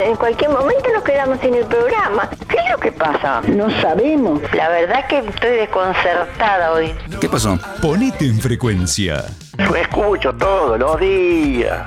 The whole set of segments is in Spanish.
En cualquier momento nos quedamos sin el programa. ¿Qué es lo que pasa? No sabemos. La verdad que estoy desconcertada hoy. ¿Qué pasó? Ponete en frecuencia. Yo escucho todos los días.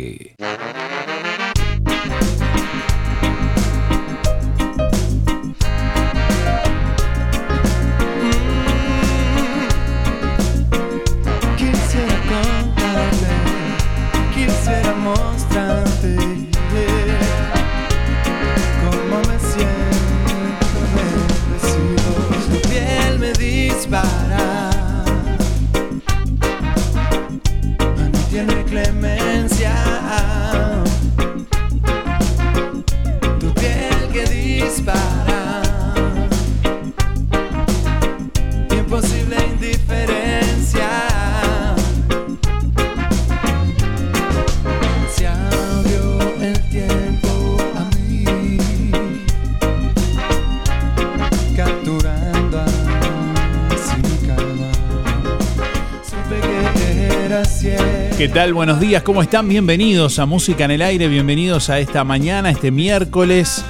Day. ¿Qué tal? Buenos días, ¿cómo están? Bienvenidos a Música en el Aire, bienvenidos a esta mañana, este miércoles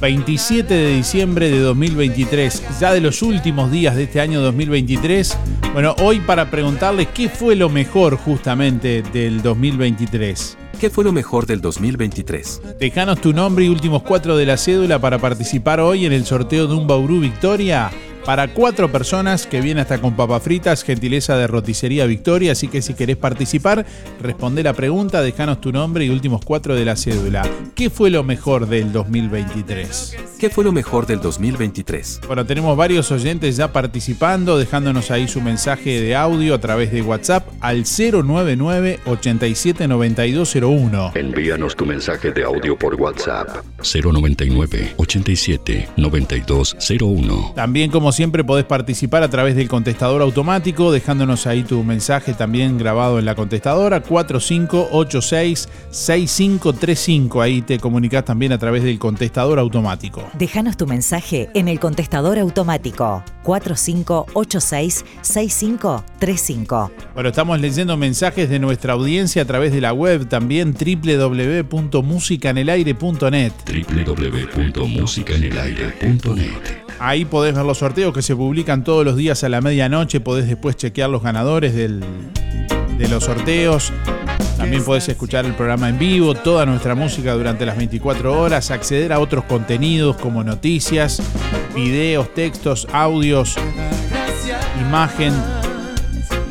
27 de diciembre de 2023, ya de los últimos días de este año 2023. Bueno, hoy para preguntarles qué fue lo mejor justamente del 2023. ¿Qué fue lo mejor del 2023? Dejanos tu nombre y últimos cuatro de la cédula para participar hoy en el sorteo de un Bauru Victoria para cuatro personas que viene hasta con papas fritas, gentileza de roticería Victoria. Así que si querés participar, responde la pregunta, dejanos tu nombre y últimos cuatro de la cédula. ¿Qué fue lo mejor del 2023? ¿Qué fue lo mejor del 2023? Bueno, tenemos varios oyentes ya participando, dejándonos ahí su mensaje de audio a través de WhatsApp al 099 879201. Envíanos tu mensaje de audio por WhatsApp 099 87 9201. También, como siempre, podés participar a través del contestador automático, dejándonos ahí tu mensaje también grabado en la contestadora 4586-6535. Ahí te comunicas también a través del contestador automático. Déjanos tu mensaje en el contestador automático 4586-6535. Bueno, estamos leyendo mensajes de nuestra audiencia a través de la web también www.musicanelaire.net. www.musicaenelaire.net Ahí podés ver los sorteos que se publican todos los días a la medianoche. Podés después chequear los ganadores del- de los sorteos. También podés escuchar el programa en vivo, toda nuestra música durante las 24 horas, acceder a otros contenidos como noticias, videos, textos, audios, imagen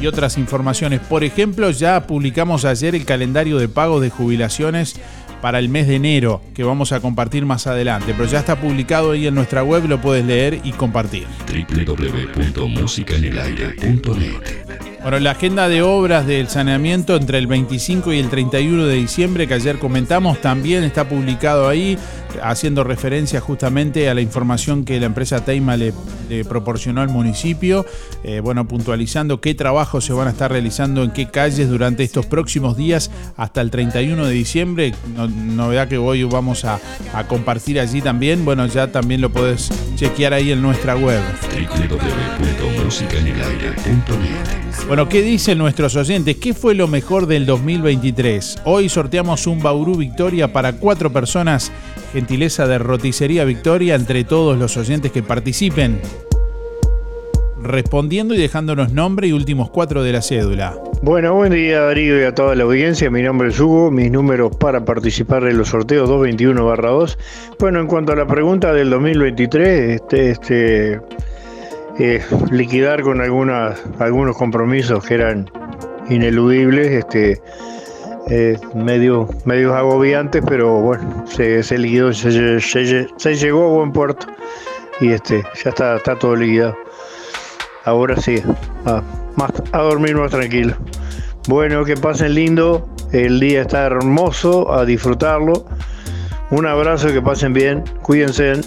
y otras informaciones. Por ejemplo, ya publicamos ayer el calendario de pagos de jubilaciones para el mes de enero, que vamos a compartir más adelante. Pero ya está publicado ahí en nuestra web, lo puedes leer y compartir. www.musicaenelaire.net Bueno, la agenda de obras del saneamiento entre el 25 y el 31 de diciembre que ayer comentamos también está publicado ahí, haciendo referencia justamente a la información que la empresa Teima le, le proporcionó al municipio, eh, bueno, puntualizando qué trabajos se van a estar realizando en qué calles durante estos próximos días hasta el 31 de diciembre. No- novedad que hoy vamos a, a compartir allí también, bueno, ya también lo podés chequear ahí en nuestra web. Bueno, ¿qué dicen nuestros oyentes? ¿Qué fue lo mejor del 2023? Hoy sorteamos un Bauru Victoria para cuatro personas, gentileza de Roticería Victoria, entre todos los oyentes que participen. Respondiendo y dejándonos nombre y últimos cuatro de la cédula. Bueno, buen día Darío y a toda la audiencia. Mi nombre es Hugo, mis números para participar en los sorteos 221-2. Bueno, en cuanto a la pregunta del 2023, este, este, eh, liquidar con algunas, algunos compromisos que eran ineludibles, este, medio, medio agobiantes, pero bueno, se, se liquidó, se, se- se llegó a buen puerto y este, ya está, está todo liquidado. Ahora sí, a, más, a dormir más tranquilo. Bueno, que pasen lindo, el día está hermoso, a disfrutarlo. Un abrazo, que pasen bien, cuídense.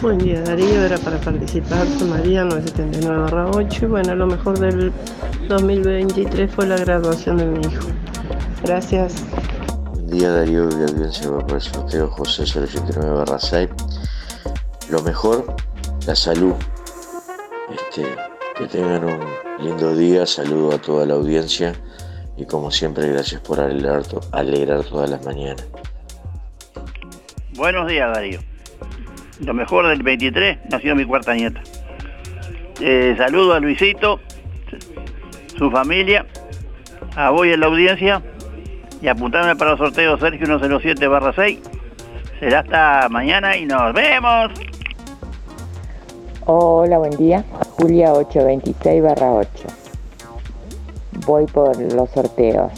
Buen día Darío, era para participar, soy María 979-8 y bueno, lo mejor del 2023 fue la graduación de mi hijo. Gracias. Buen día Darío la audiencia va por el sorteo José 089 barra 6. Lo mejor, la salud. Este, que tengan un lindo día, saludo a toda la audiencia y como siempre gracias por alegrar, alegrar todas las mañanas. Buenos días, Darío. Lo mejor del 23 nació mi cuarta nieta. Eh, saludo a Luisito, su familia, a vos y a la audiencia y apuntarme para el sorteo Sergio 107 barra 6. Será hasta mañana y nos vemos. Hola, buen día. Julia 826 barra 8. Voy por los sorteos.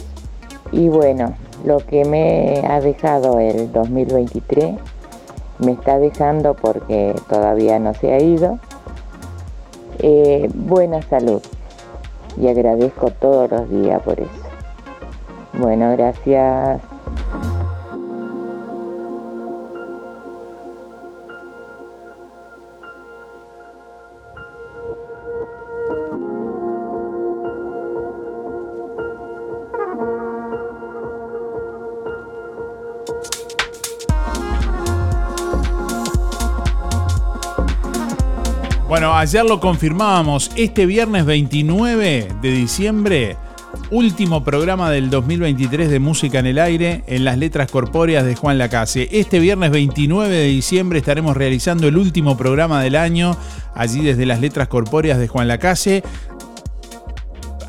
Y bueno, lo que me ha dejado el 2023 me está dejando porque todavía no se ha ido. eh, buena salud. Y agradezco todos los días por eso. Bueno, gracias. Bueno, ayer lo confirmábamos. Este viernes 29 de diciembre, último programa del 2023 de Música en el Aire en las letras corpóreas de Juan Lacase. Este viernes 29 de diciembre estaremos realizando el último programa del año allí desde las letras corpóreas de Juan Lacase.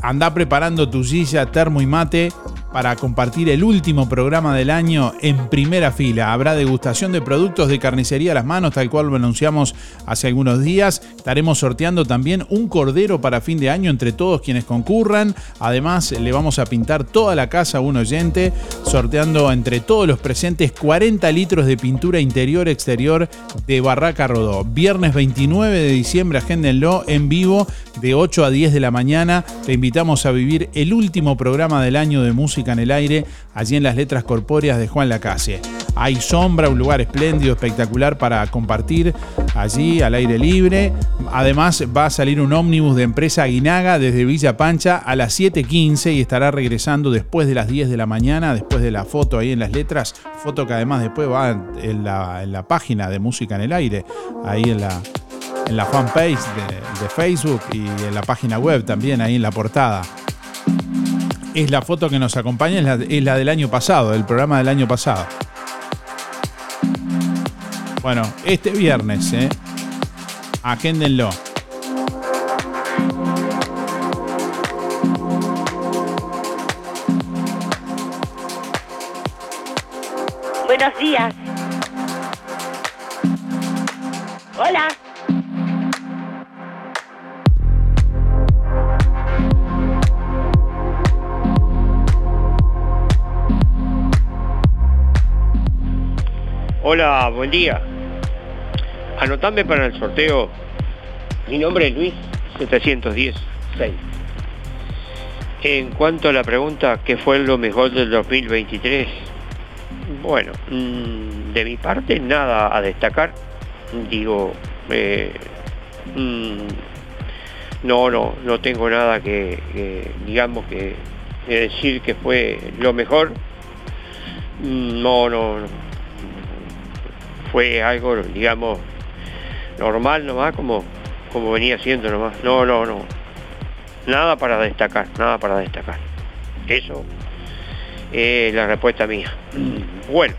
Anda preparando tu silla, termo y mate para compartir el último programa del año en primera fila. Habrá degustación de productos de carnicería a las manos, tal cual lo anunciamos hace algunos días. Estaremos sorteando también un cordero para fin de año entre todos quienes concurran. Además, le vamos a pintar toda la casa a un oyente, sorteando entre todos los presentes 40 litros de pintura interior-exterior de Barraca Rodó. Viernes 29 de diciembre, agéndenlo en vivo de 8 a 10 de la mañana. Te invitamos a vivir el último programa del año de música en el aire, allí en las letras corpóreas de Juan Lacase. Hay sombra, un lugar espléndido, espectacular para compartir allí al aire libre. Además va a salir un ómnibus de empresa Aguinaga desde Villa Pancha a las 7.15 y estará regresando después de las 10 de la mañana, después de la foto ahí en las letras, foto que además después va en la, en la página de Música en el Aire, ahí en la, en la fanpage de Facebook y en la página web también, ahí en la portada. Es la foto que nos acompaña, es la, del año pasado, del programa del año pasado. Bueno, este viernes, ¿eh? Agéndenlo. Buenos días. Hola, buen día. Anotame para el sorteo. Mi nombre es Luis 710 6. En cuanto a la pregunta, ¿qué fue lo mejor del 2023? Bueno, mm, de mi parte nada a destacar. Digo, eh, mm, no, no, no tengo nada que, que, digamos que, que decir que fue lo mejor. Mm, No, no, no. Fue algo, digamos, normal nomás, como, como venía siendo nomás. No, no, no. Nada para destacar, nada para destacar. Eso es la respuesta mía. Bueno,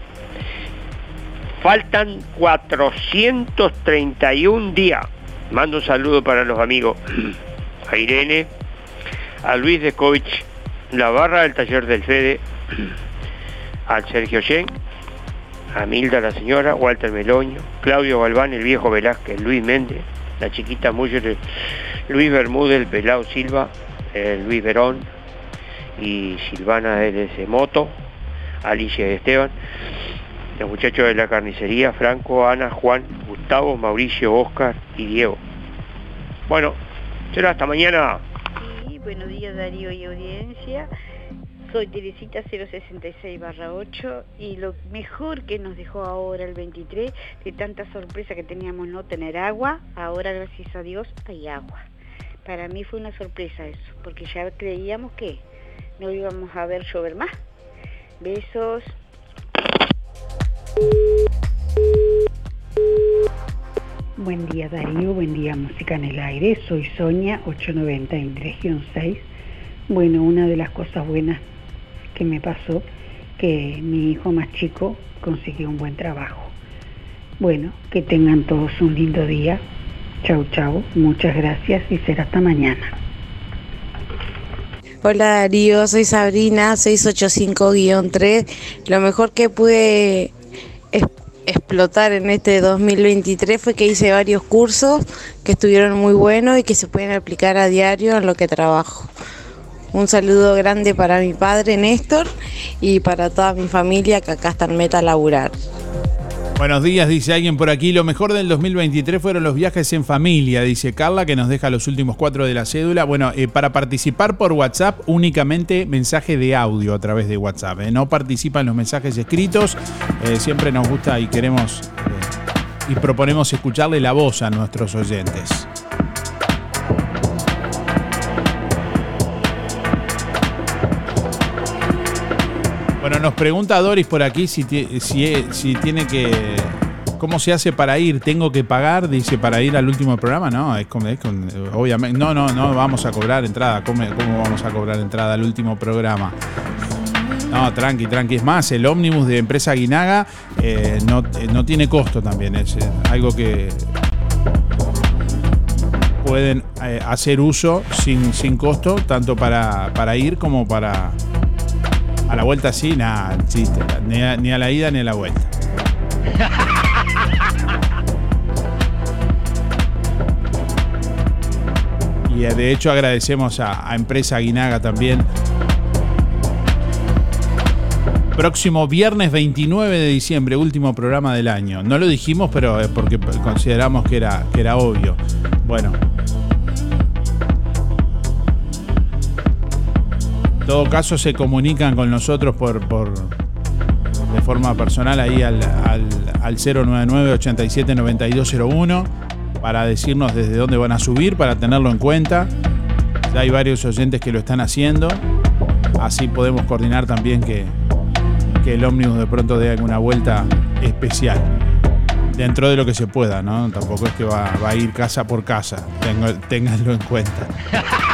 faltan 431 días. Mando un saludo para los amigos. A Irene, a Luis Descovich, la barra del taller del Fede, al Sergio Yen, a Milda la señora, Walter Meloño, Claudio Galván, el viejo Velázquez, Luis Méndez, la chiquita Muller, Luis Bermúdez, el Pelao Silva, eh, Luis Verón y Silvana LS Moto, Alicia Esteban, los muchachos de la carnicería, Franco, Ana, Juan, Gustavo, Mauricio, Oscar y Diego. Bueno, será hasta mañana. Sí, buenos días Darío y audiencia. Soy Teresita 066 8 y lo mejor que nos dejó ahora el 23, de tanta sorpresa que teníamos no tener agua, ahora gracias a Dios hay agua. Para mí fue una sorpresa eso, porque ya creíamos que no íbamos a ver llover más. Besos. Buen día Darío, buen día Música en el Aire, soy Sonia 890 en región 6. Bueno, una de las cosas buenas que me pasó, que mi hijo más chico consiguió un buen trabajo. Bueno, que tengan todos un lindo día. Chau, chau, muchas gracias y será hasta mañana. Hola Darío, soy Sabrina 685-3. Lo mejor que pude explotar en este 2023 fue que hice varios cursos que estuvieron muy buenos y que se pueden aplicar a diario en lo que trabajo. Un saludo grande para mi padre Néstor y para toda mi familia que acá está en meta a laburar. Buenos días, dice alguien por aquí. Lo mejor del 2023 fueron los viajes en familia, dice Carla, que nos deja los últimos cuatro de la cédula. Bueno, eh, para participar por WhatsApp, únicamente mensaje de audio a través de WhatsApp. eh. No participan los mensajes escritos. Eh, siempre nos gusta y queremos y proponemos escucharle la voz a nuestros oyentes. Nos pregunta Doris por aquí si, ti- si, tiene que. ¿Cómo se hace para ir? ¿Tengo que pagar? Dice, para ir al último programa. No, es con, es con- obviamente. No, no, no vamos a cobrar entrada. ¿Cómo, vamos a cobrar entrada al último programa? No, tranqui, tranqui. Es más, el ómnibus de empresa Guinaga eh, no, eh, no tiene costo también. Es eh, algo que pueden hacer uso sin, sin costo, tanto para, para ir como para. A la vuelta sí, nada, chiste. Ni a, la ida ni a la vuelta. Y eh, de hecho agradecemos a, a Empresa Guinaga también. Próximo viernes 29 de diciembre, último programa del año. No lo dijimos, pero es porque consideramos que era, que era obvio. Bueno. En todo caso se comunican con nosotros por, por de forma personal ahí al, al, al 099 87 9201 para decirnos desde dónde van a subir, para tenerlo en cuenta. Ya hay varios oyentes que lo están haciendo. Así podemos coordinar también que, que el ómnibus de pronto dé alguna vuelta especial. Dentro de lo que se pueda, ¿no? Tampoco es que va, va a ir casa por casa. Ténganlo en cuenta.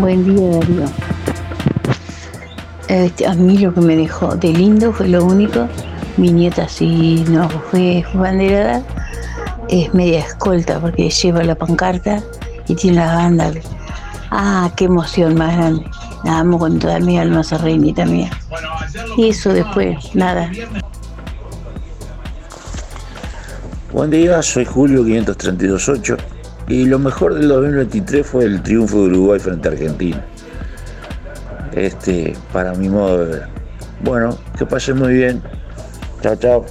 Buen día, Darío. Este, a mí lo que me dejó de lindo fue lo único. Mi nieta, si no fue banderada, es media escolta porque lleva la pancarta y tiene la banda. Ah, qué emoción más grande. La amo con toda mi alma, esa reinita mía. Y eso después, nada. Buen día, soy Julio 5328 y lo mejor del 2023 fue el triunfo de Uruguay frente a Argentina. Este, para mi modo de ver. Bueno, que pasen muy bien. Chao, chao.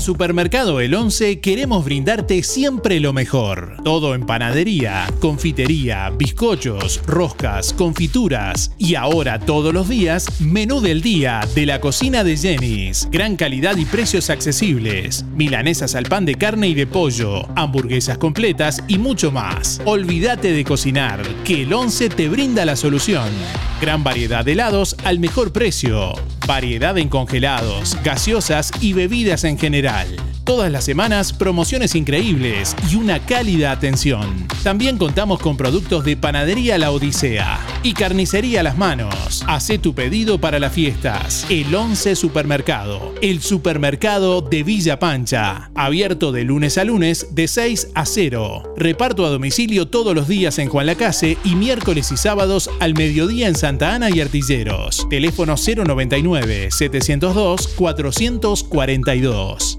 Supermercado El 11 queremos brindarte siempre lo mejor. Todo en panadería, confitería, bizcochos, roscas, confituras y ahora todos los días, menú del día de la cocina de Jenny's. Gran calidad y precios accesibles. Milanesas al pan de carne y de pollo, hamburguesas completas y mucho más. Olvídate de cocinar, que el 11 te brinda la solución. Gran variedad de helados al mejor precio. Variedad en congelados, gaseosas y bebidas en general. Todas las semanas promociones increíbles y una cálida atención. También contamos con productos de Panadería La Odisea y Carnicería Las Manos. Hacé tu pedido para las fiestas. El 11 Supermercado, el supermercado de Villa Pancha. Abierto de lunes a lunes de 6 a 0. Reparto a domicilio todos los días en Juan Lacase y miércoles y sábados al mediodía en Santa Ana y Artilleros. Teléfono 099 702 442.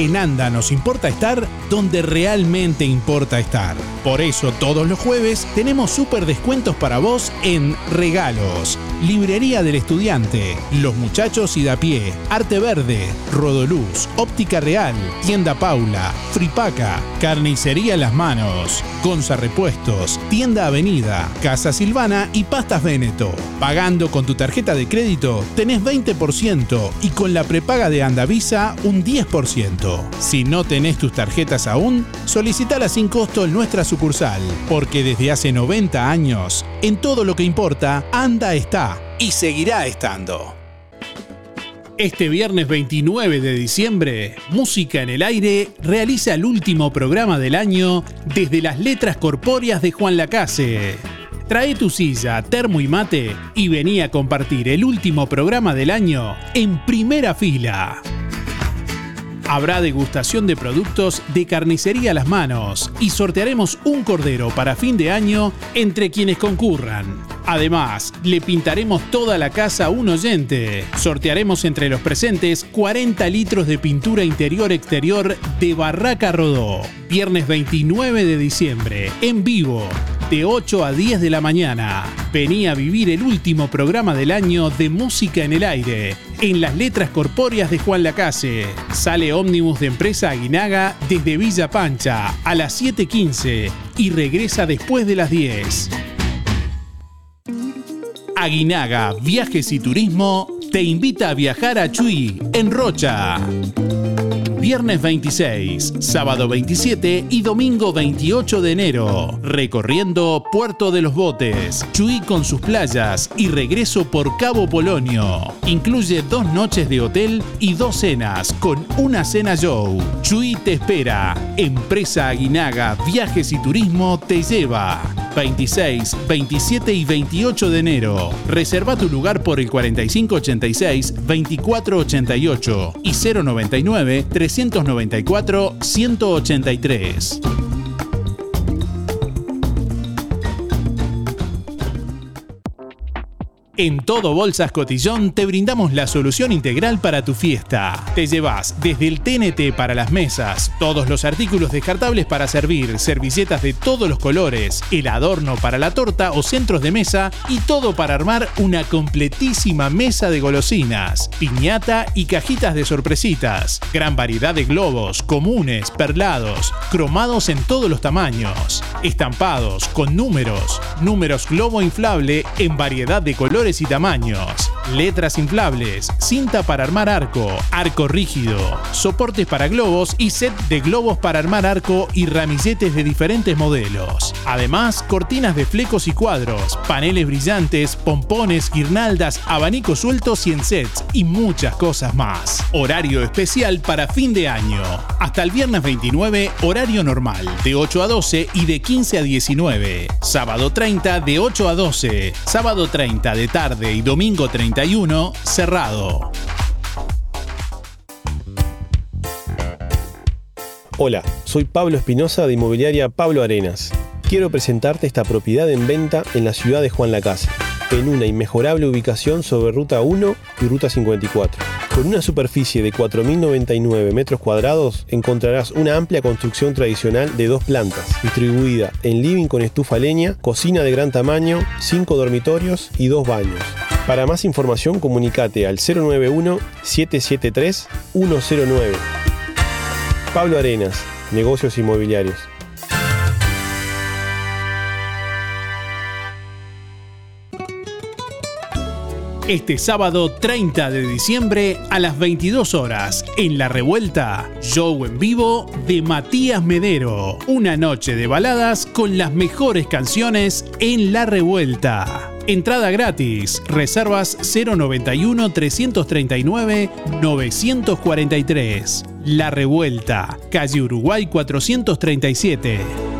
En ANDA nos importa estar donde realmente importa estar. Por eso todos los jueves tenemos súper descuentos para vos en regalos. Librería del Estudiante, Los Muchachos y da pie, Arte Verde, Rodoluz, Óptica Real, Tienda Paula, Fripaca, Carnicería Las Manos, Gonza Repuestos, Tienda Avenida, Casa Silvana y Pastas Veneto. Pagando con tu tarjeta de crédito tenés 20% y con la prepaga de Andavisa un 10%. Si no tenés tus tarjetas aún, solicitala sin costo en nuestra sucursal, porque desde hace 90 años, en todo lo que importa, Anda está y seguirá estando. Este viernes 29 de diciembre, Música en el Aire realiza el último programa del año desde las letras corpóreas de Juan Lacase. Trae tu silla, termo y mate y vení a compartir el último programa del año en primera fila. Habrá degustación de productos de carnicería a las manos y sortearemos un cordero para fin de año entre quienes concurran. Además, le pintaremos toda la casa a un oyente. Sortearemos entre los presentes 40 litros de pintura interior-exterior de Barraca Rodó. Viernes 29 de diciembre, en vivo, de 8 a 10 de la mañana. Vení a vivir el último programa del año de Música en el Aire, en las letras corpóreas de Juan Lacase. Sale ómnibus de empresa Aguinaga desde Villa Pancha a las 7.15 y regresa después de las 10. Aguinaga Viajes y Turismo te invita a viajar a Chuy, en Rocha. Viernes 26, sábado 27 y domingo 28 de enero. Recorriendo Puerto de los Botes, Chuy con sus playas y regreso por Cabo Polonio. Incluye dos noches de hotel y dos cenas con una cena show. Chuy te espera. Empresa Aguinaga Viajes y Turismo te lleva. 26, 27 y 28 de enero. Reserva tu lugar por el 4586-2488 y 099-394-183. En Todo Bolsas Cotillón te brindamos la solución integral para tu fiesta. Te llevas desde el TNT para las mesas, todos los artículos descartables para servir, servilletas de todos los colores, el adorno para la torta o centros de mesa y todo para armar una completísima mesa de golosinas, piñata y cajitas de sorpresitas. Gran variedad de globos, comunes, perlados, cromados en todos los tamaños, estampados con números, números globo inflable en variedad de colores y tamaños, letras inflables, cinta para armar arco, arco rígido, soportes para globos y set de globos para armar arco y ramilletes de diferentes modelos. Además, cortinas de flecos y cuadros, paneles brillantes, pompones, guirnaldas, abanicos sueltos y en sets y muchas cosas más. Horario especial para fin de año. Hasta el viernes 29, horario normal, de 8 a 12 y de 15 a 19. Sábado 30 de 8 a 12. Sábado 30 de tarde y domingo 31 cerrado. Hola, soy Pablo Espinosa de Inmobiliaria Pablo Arenas. Quiero presentarte esta propiedad en venta en la ciudad de Juan Lacase, en una inmejorable ubicación sobre Ruta 1 y Ruta 54. Con una superficie de 4.099 metros cuadrados encontrarás una amplia construcción tradicional de dos plantas, distribuida en living con estufa leña, cocina de gran tamaño, cinco dormitorios y dos baños. Para más información comunicate al 091-773-109. Pablo Arenas, Negocios Inmobiliarios. Este sábado 30 de diciembre a las 22 horas en La Revuelta, show en vivo de Matías Medero. Una noche de baladas con las mejores canciones en La Revuelta. Entrada gratis. Reservas 091 339 943. La Revuelta, calle Uruguay 437.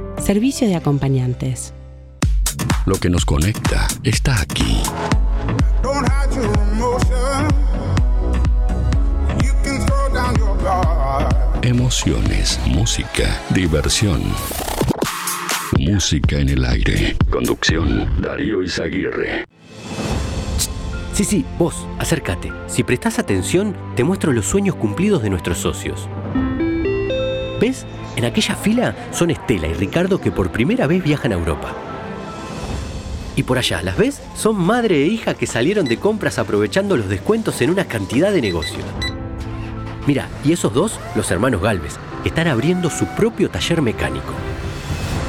servicio de acompañantes. Lo que nos conecta está aquí. Emociones, música, diversión. Música en el aire. Conducción, Darío Izaguirre. Sí, sí, vos, acércate. Si prestás atención, te muestro los sueños cumplidos de nuestros socios. ¿Ves? En aquella fila son Estela y Ricardo que por primera vez viajan a Europa. Y por allá, ¿las ves? Son madre e hija que salieron de compras aprovechando los descuentos en una cantidad de negocios. Mira, y esos dos, los hermanos Galvez, están abriendo su propio taller mecánico.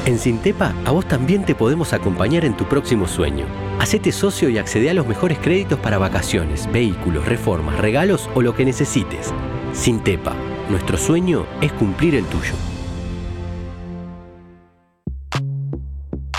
En Sintepa, a vos también te podemos acompañar en tu próximo sueño. Hacete socio y accede a los mejores créditos para vacaciones, vehículos, reformas, regalos o lo que necesites. Sintepa, nuestro sueño es cumplir el tuyo.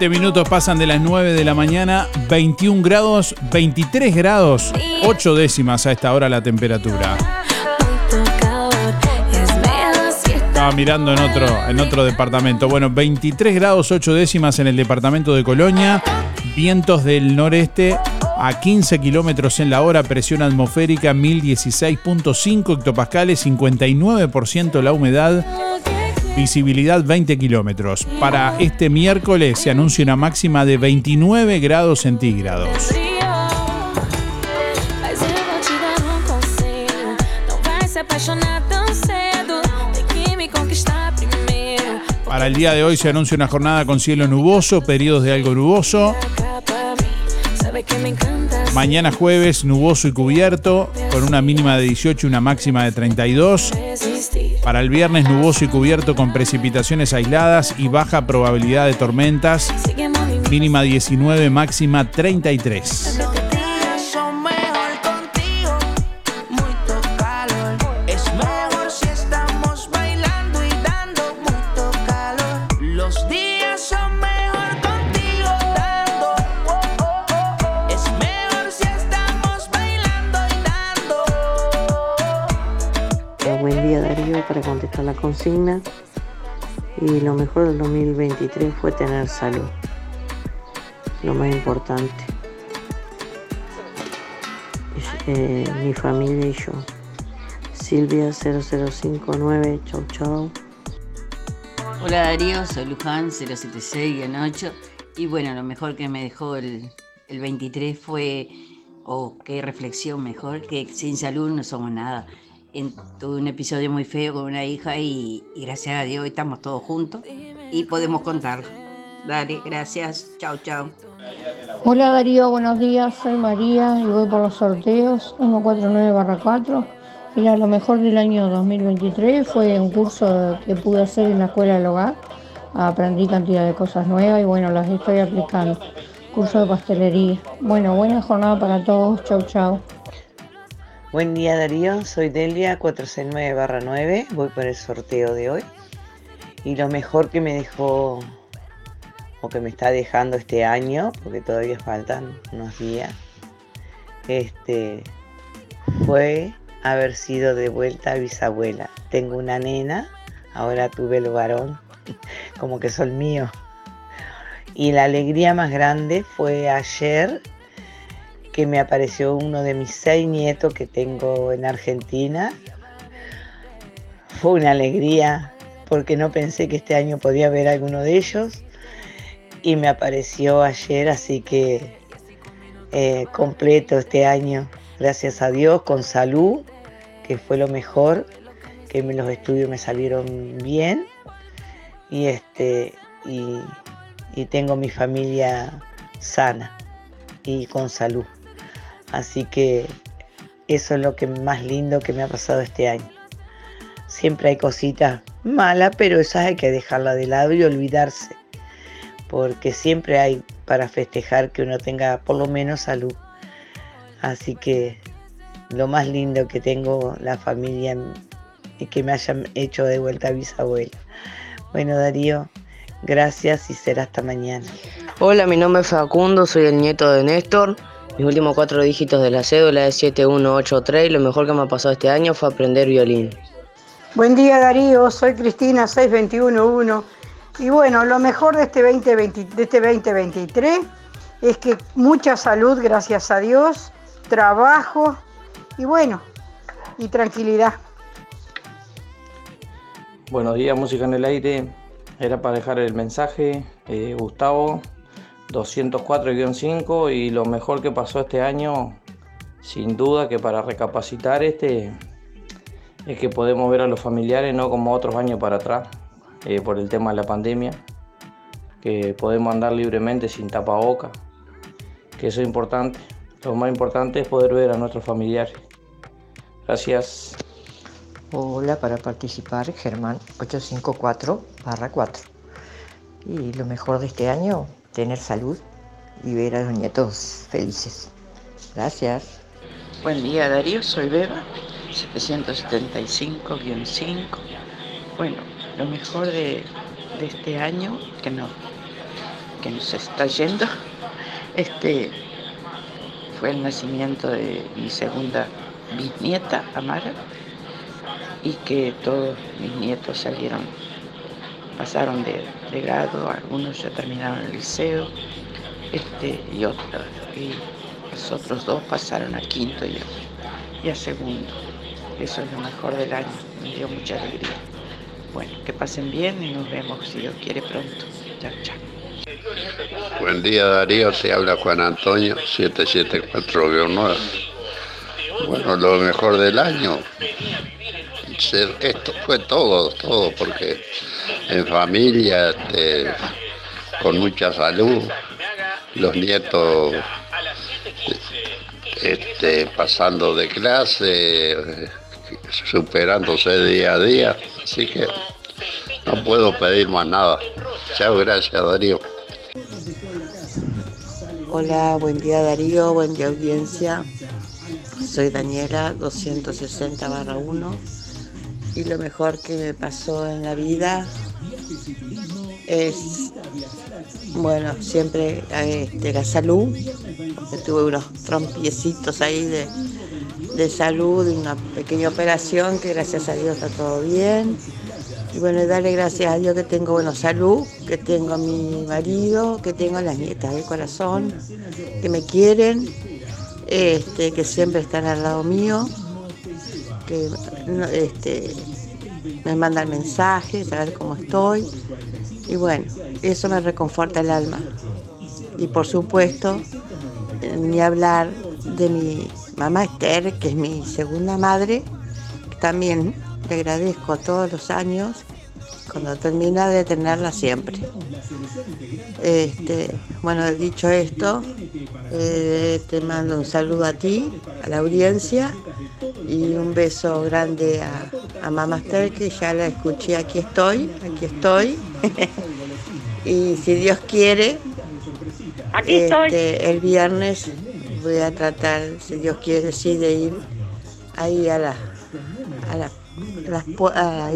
7 minutos pasan de las 9 de la mañana, 21 grados, 23 grados, 8 décimas a esta hora la temperatura. Estaba mirando en otro, en otro departamento. Bueno, 23 grados 8 décimas en el departamento de Colonia. Vientos del noreste a 15 kilómetros en la hora. Presión atmosférica 1016.5 hectopascales. 59% la humedad. Visibilidad 20 kilómetros. Para este miércoles se anuncia una máxima de 29 grados centígrados. Para el día de hoy se anuncia una jornada con cielo nuboso, periodos de algo nuboso. Mañana jueves nuboso y cubierto, con una mínima de 18 y una máxima de 32. Para el viernes nuboso y cubierto con precipitaciones aisladas y baja probabilidad de tormentas. Mínima 19, máxima 33. Contestar la consigna. Y lo mejor del 2023 fue tener salud. Lo más importante. Eh, mi familia y yo. Silvia 0059, chau chau. Hola Darío, soy Luján 076-8 y bueno, lo mejor que me dejó el, el 23 fue, o qué reflexión mejor, que sin salud no somos nada. En, tuve un episodio muy feo con una hija y, y gracias a Dios estamos todos juntos y podemos contarlo. Dale, gracias, chao, chao. Hola Darío, buenos días, soy María y voy por los sorteos 149-4. Mira, lo mejor del año 2023 fue un curso que pude hacer en la escuela del hogar. Aprendí cantidad de cosas nuevas y bueno, las estoy aplicando. Curso de pastelería. Bueno, buena jornada para todos. Chau, chau. Buen día Darío, soy Delia 469-9, voy por el sorteo de hoy. Y lo mejor que me dejó o que me está dejando este año, porque todavía faltan unos días, este, fue haber sido de vuelta bisabuela. Tengo una nena, ahora tuve el varón, como que son míos. Y la alegría más grande fue ayer que me apareció uno de mis seis nietos que tengo en Argentina. Fue una alegría porque no pensé que este año podía ver alguno de ellos y me apareció ayer, así que eh, completo este año, gracias a Dios, con salud, que fue lo mejor, que los estudios me salieron bien y este y tengo mi familia sana y con salud. Así que eso es lo que más lindo que me ha pasado este año. Siempre hay cositas malas, pero esas hay que dejarlas de lado y olvidarse porque siempre hay para festejar que uno tenga por lo menos salud. Así que lo más lindo que tengo la familia y que me hayan hecho de vuelta a bisabuela. Bueno Darío, gracias y será hasta mañana. Hola, mi nombre es Facundo, soy el nieto de Néstor. Mis últimos cuatro dígitos de la cédula es 7183 y lo mejor que me ha pasado este año fue aprender violín. Buen día Darío, soy Cristina 6211 y bueno, lo mejor de este, 2020 de este 2023 es que mucha salud, gracias a Dios, trabajo y bueno, y tranquilidad. Buenos días, música en el aire. Era para dejar el mensaje, eh, Gustavo 204-5 y lo mejor que pasó este año, sin duda que para recapacitar este, es que podemos ver a los familiares no como otros años para atrás, eh, por el tema de la pandemia, que podemos andar libremente sin tapaboca, que eso es importante. Lo más importante es poder ver a nuestros familiares. Gracias. Hola, para participar, Germán 854 4. Y lo mejor de este año, tener salud y ver a los nietos felices. Gracias. Buen día Darío, soy Beba, 775-5. Bueno, lo mejor de, de este año que, no, que nos está yendo este, fue el nacimiento de mi segunda bisnieta, Amara, y que todos mis nietos salieron, pasaron de, de grado, algunos ya terminaron el liceo, este, y otros, y los otros dos pasaron a quinto y a, segundo. Eso es lo mejor del año, me dio mucha alegría. Bueno, que pasen bien y nos vemos, si Dios quiere, pronto. Chao, chao. Buen día Darío, te habla Juan Antonio, 774-9. Bueno, lo mejor del año. Esto fue todo, todo, porque en familia, este, con mucha salud, los nietos este, pasando de clase, superándose día a día. Así que no puedo pedir más nada. Chao, gracias Darío. Hola, buen día Darío, buen día audiencia. Soy Daniela, 260 barra 1. Y lo mejor que me pasó en la vida es, bueno, siempre este, la salud. tuve unos trompiecitos ahí de, de salud, una pequeña operación que gracias a Dios está todo bien. Y bueno, darle gracias a Dios que tengo buena salud, que tengo a mi marido, que tengo a las nietas del corazón, que me quieren, este, que siempre están al lado mío, este, me mandan mensajes, saber cómo estoy. Y bueno, eso me reconforta el alma. Y por supuesto, ni hablar de mi mamá Esther, que es mi segunda madre, también le agradezco todos los años cuando termina de tenerla siempre. Este, bueno, dicho esto, eh, te mando un saludo a ti, a la audiencia y un beso grande a, a Mamá que ya la escuché, aquí estoy, aquí estoy. y si Dios quiere, este, el viernes voy a tratar, si Dios quiere, sí, de ir ahí a la, a la las, a,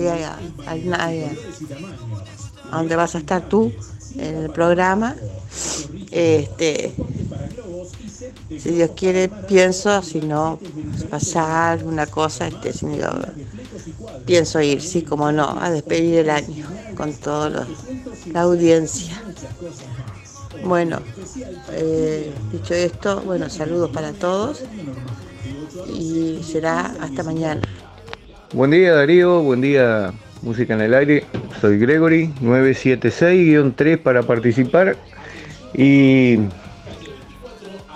donde vas a estar tú en el programa. Este, si Dios quiere, pienso, si no pasa alguna cosa, este, pienso ir, sí, como no, a despedir el año con toda la audiencia. Bueno, eh, dicho esto, bueno, saludos para todos y será hasta mañana. Buen día Darío, buen día Música en el Aire, soy Gregory, 976-3 para participar y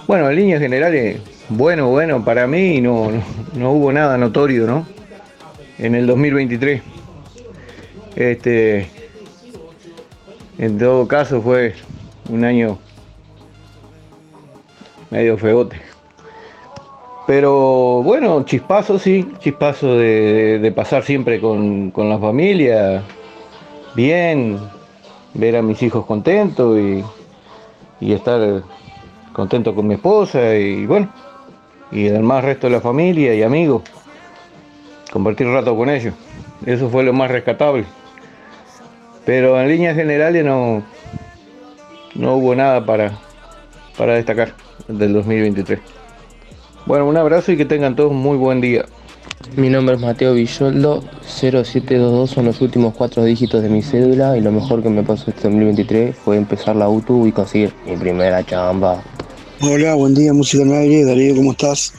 bueno, en líneas generales, bueno, bueno, para mí no, no, hubo nada notorio, ¿no? En el 2023. Este, en todo caso fue un año medio feote. Pero bueno, chispazo sí, chispazo de, pasar siempre con, la familia, bien, ver a mis hijos contentos y, estar contento con mi esposa y bueno, y además resto de la familia y amigos, compartir rato con ellos. Eso fue lo más rescatable. Pero en líneas generales no, no hubo nada para, para destacar del 2023. Bueno, un abrazo y que tengan todos muy buen día. Mi nombre es Mateo Villoldo, 0722 son los últimos cuatro dígitos de mi cédula y lo mejor que me pasó este 2023 fue empezar la UTU y conseguir mi primera chamba. Hola, buen día, música en aire, Darío, ¿cómo estás?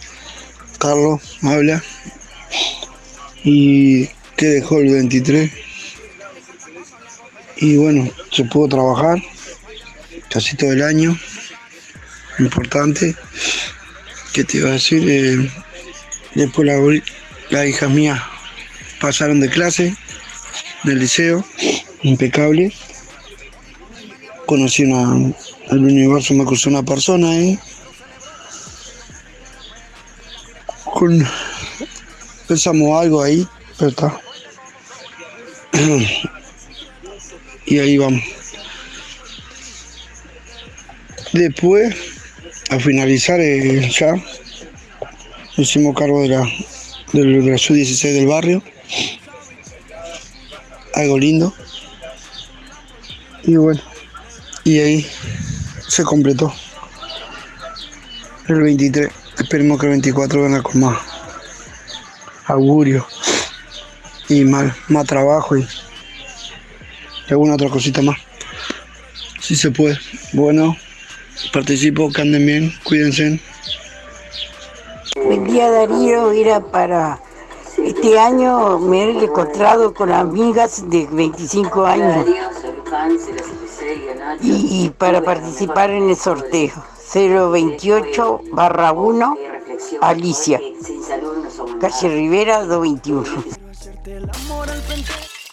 Carlos, habla. ¿Y qué dejó el 23? Y bueno, se pudo trabajar casi todo el año, importante. ¿Qué te iba a decir? Eh, después la, las hijas mías pasaron de clase del liceo, impecable. Conocí una, el universo, me cruzó una persona ahí. Con, pensamos algo ahí, pero está. y ahí vamos. Después a finalizar eh, ya hicimos cargo de la, de la sub-16 del barrio. Algo lindo. Y bueno, y ahí se completó. El 23. Esperemos que el 24 venga con más augurio y más, más trabajo y alguna otra cosita más. Si se puede. Bueno participo, que anden bien, cuídense. Buen día Darío, era para este año me he encontrado con amigas de 25 años. Y, para participar en el sorteo 028 barra 1 Alicia. Calle Rivera 221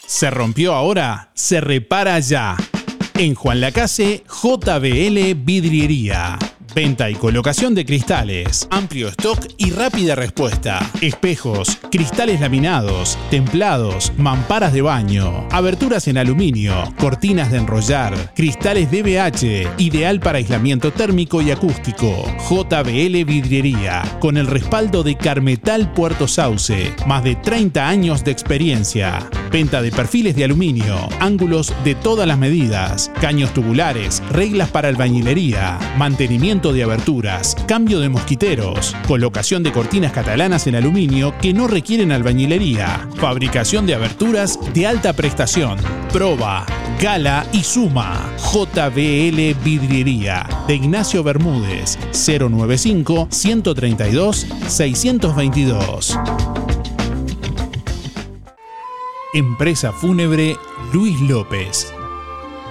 se rompió ahora se repara ya en Juan Lacase, JBL Vidriería. Venta y colocación de cristales, amplio stock y rápida respuesta. Espejos, cristales laminados, templados, mamparas de baño, aberturas en aluminio, cortinas de enrollar, cristales DBH, ideal para aislamiento térmico y acústico. JBL Vidriería, con el respaldo de Carmetal Puerto Sauce, más de 30 años de experiencia. Venta de perfiles de aluminio, ángulos de todas las medidas, caños tubulares, reglas para albañilería, mantenimiento de aberturas, cambio de mosquiteros, colocación de cortinas catalanas en aluminio que no requieren albañilería, fabricación de aberturas de alta prestación, proba, gala y suma. JBL Vidriería de Ignacio Bermúdez 095 132 622. Empresa Fúnebre Luis López.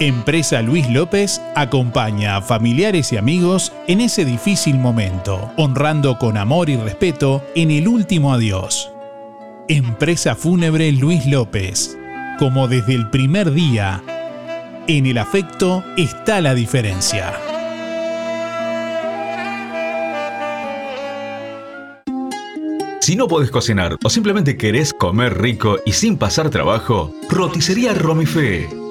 Empresa Luis López acompaña a familiares y amigos en ese difícil momento, honrando con amor y respeto en el último adiós. Empresa Fúnebre Luis López. Como desde el primer día, en el afecto está la diferencia. Si no podés cocinar o simplemente querés comer rico y sin pasar trabajo, roticería Romifé.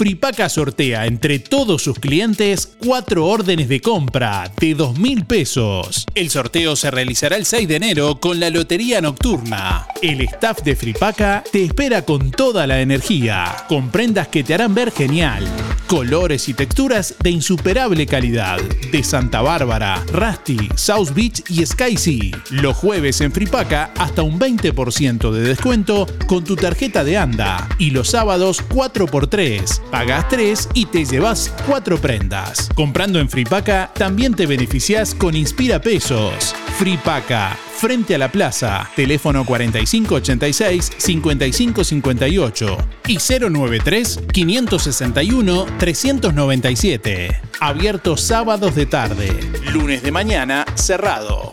Fripaca sortea entre todos sus clientes cuatro órdenes de compra de dos mil pesos. El sorteo se realizará el 6 de enero con la Lotería Nocturna. El staff de Fripaca te espera con toda la energía, con prendas que te harán ver genial, colores y texturas de insuperable calidad, de Santa Bárbara, Rusty, South Beach y Sky Sea. Los jueves en Fripaca hasta un 20% de descuento con tu tarjeta de ANDA y los sábados 4x3. Pagas 3 y te llevas 4 prendas. Comprando en Fripaca también te beneficias con Inspira Pesos. Fripaca, frente a la plaza, teléfono 4586-5558 y 093-561-397. Abierto sábados de tarde, lunes de mañana cerrado.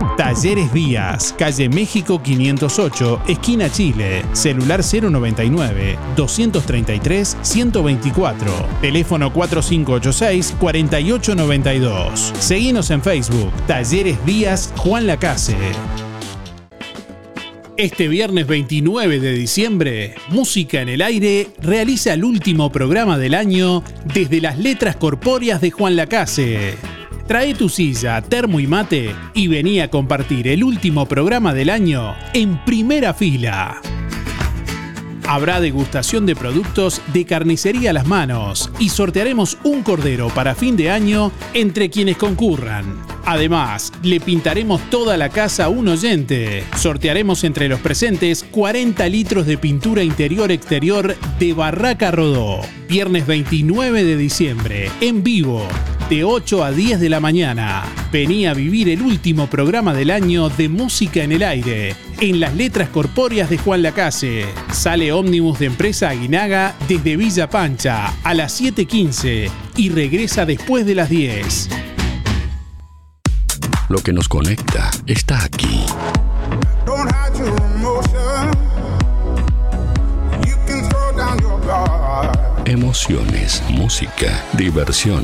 Talleres Díaz, calle México 508, esquina Chile, celular 099 233 124, teléfono 4586 4892. Seguinos en Facebook, Talleres Díaz Juan Lacase. Este viernes 29 de diciembre, Música en el Aire realiza el último programa del año desde las letras corpóreas de Juan Lacase. Trae tu silla, termo y mate y vení a compartir el último programa del año en primera fila. Habrá degustación de productos de carnicería a las manos y sortearemos un cordero para fin de año entre quienes concurran. Además, le pintaremos toda la casa a un oyente. Sortearemos entre los presentes 40 litros de pintura interior-exterior de Barraca Rodó. Viernes 29 de diciembre, en vivo, de 8 a 10 de la mañana. Vení a vivir el último programa del año de Música en el Aire, en las letras corpóreas de Juan Lacase. Sale ómnibus de empresa Aguinaga desde Villa Pancha a las 7.15 y regresa después de las 10. Lo que nos conecta está aquí. Emociones, música, diversión.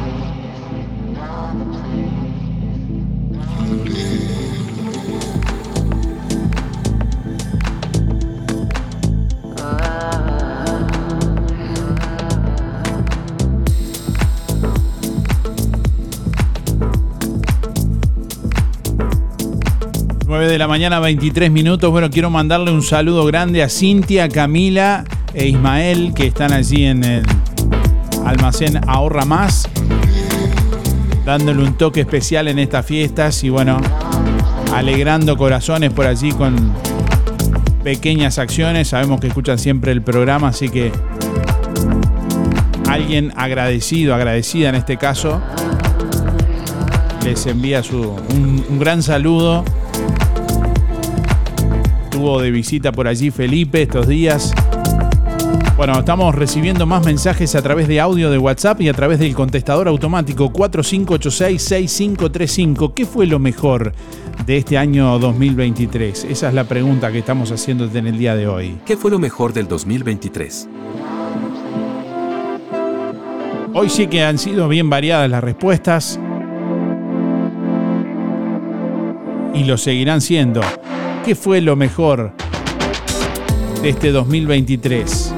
9 de la mañana, 23 minutos. Bueno, quiero mandarle un saludo grande a Cintia, Camila e Ismael, que están allí en el almacén Ahorra Más, dándole un toque especial en estas fiestas y bueno, alegrando corazones por allí con pequeñas acciones. Sabemos que escuchan siempre el programa, así que alguien agradecido, agradecida en este caso, les envía su, un, un gran saludo de visita por allí Felipe estos días. Bueno, estamos recibiendo más mensajes a través de audio de WhatsApp y a través del contestador automático 4586-6535. ¿Qué fue lo mejor de este año 2023? Esa es la pregunta que estamos haciendo en el día de hoy. ¿Qué fue lo mejor del 2023? Hoy sí que han sido bien variadas las respuestas. Y lo seguirán siendo. ¿Qué fue lo mejor de este 2023?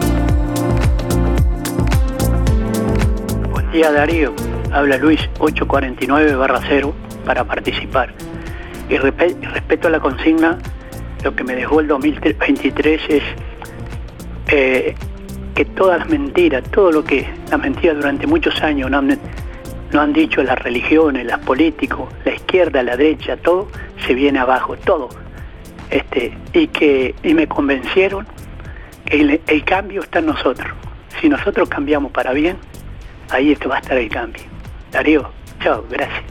Buen día Darío, habla Luis 849-0 para participar. Y respecto a la consigna, lo que me dejó el 2023 es eh, que todas las mentiras, todo lo que las mentiras durante muchos años no han, dicho las religiones, los políticos, la izquierda, la derecha, todo se viene abajo, todo este, y que y me convencieron que el, cambio está en nosotros. Si nosotros cambiamos para bien, ahí es que va a estar el cambio. Darío, chao, gracias.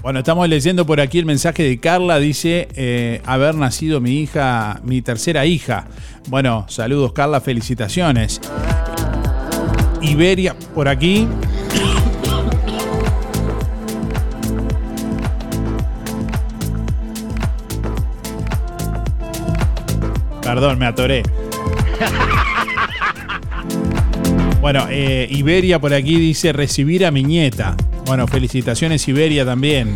Bueno, estamos leyendo por aquí el mensaje de Carla, dice eh, haber nacido mi hija, mi tercera hija. Bueno, saludos Carla, felicitaciones. Iberia por aquí, Perdón, me atoré. Bueno, eh, Iberia por aquí dice recibir a mi nieta. Bueno, felicitaciones Iberia también.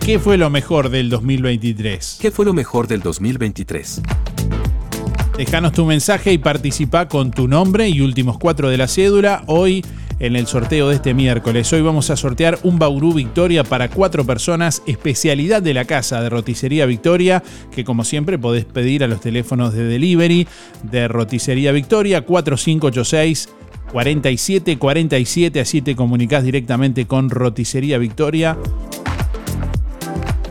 ¿Qué fue lo mejor del 2023? ¿Qué fue lo mejor del 2023? Déjanos tu mensaje y participa con tu nombre y últimos cuatro de la cédula. Hoy en el sorteo de este miércoles. Hoy vamos a sortear un Bauru Victoria para cuatro personas, especialidad de la casa de Roticería Victoria, que como siempre podés pedir a los teléfonos de delivery de Roticería Victoria 4586 4747, así te comunicas directamente con Roticería Victoria.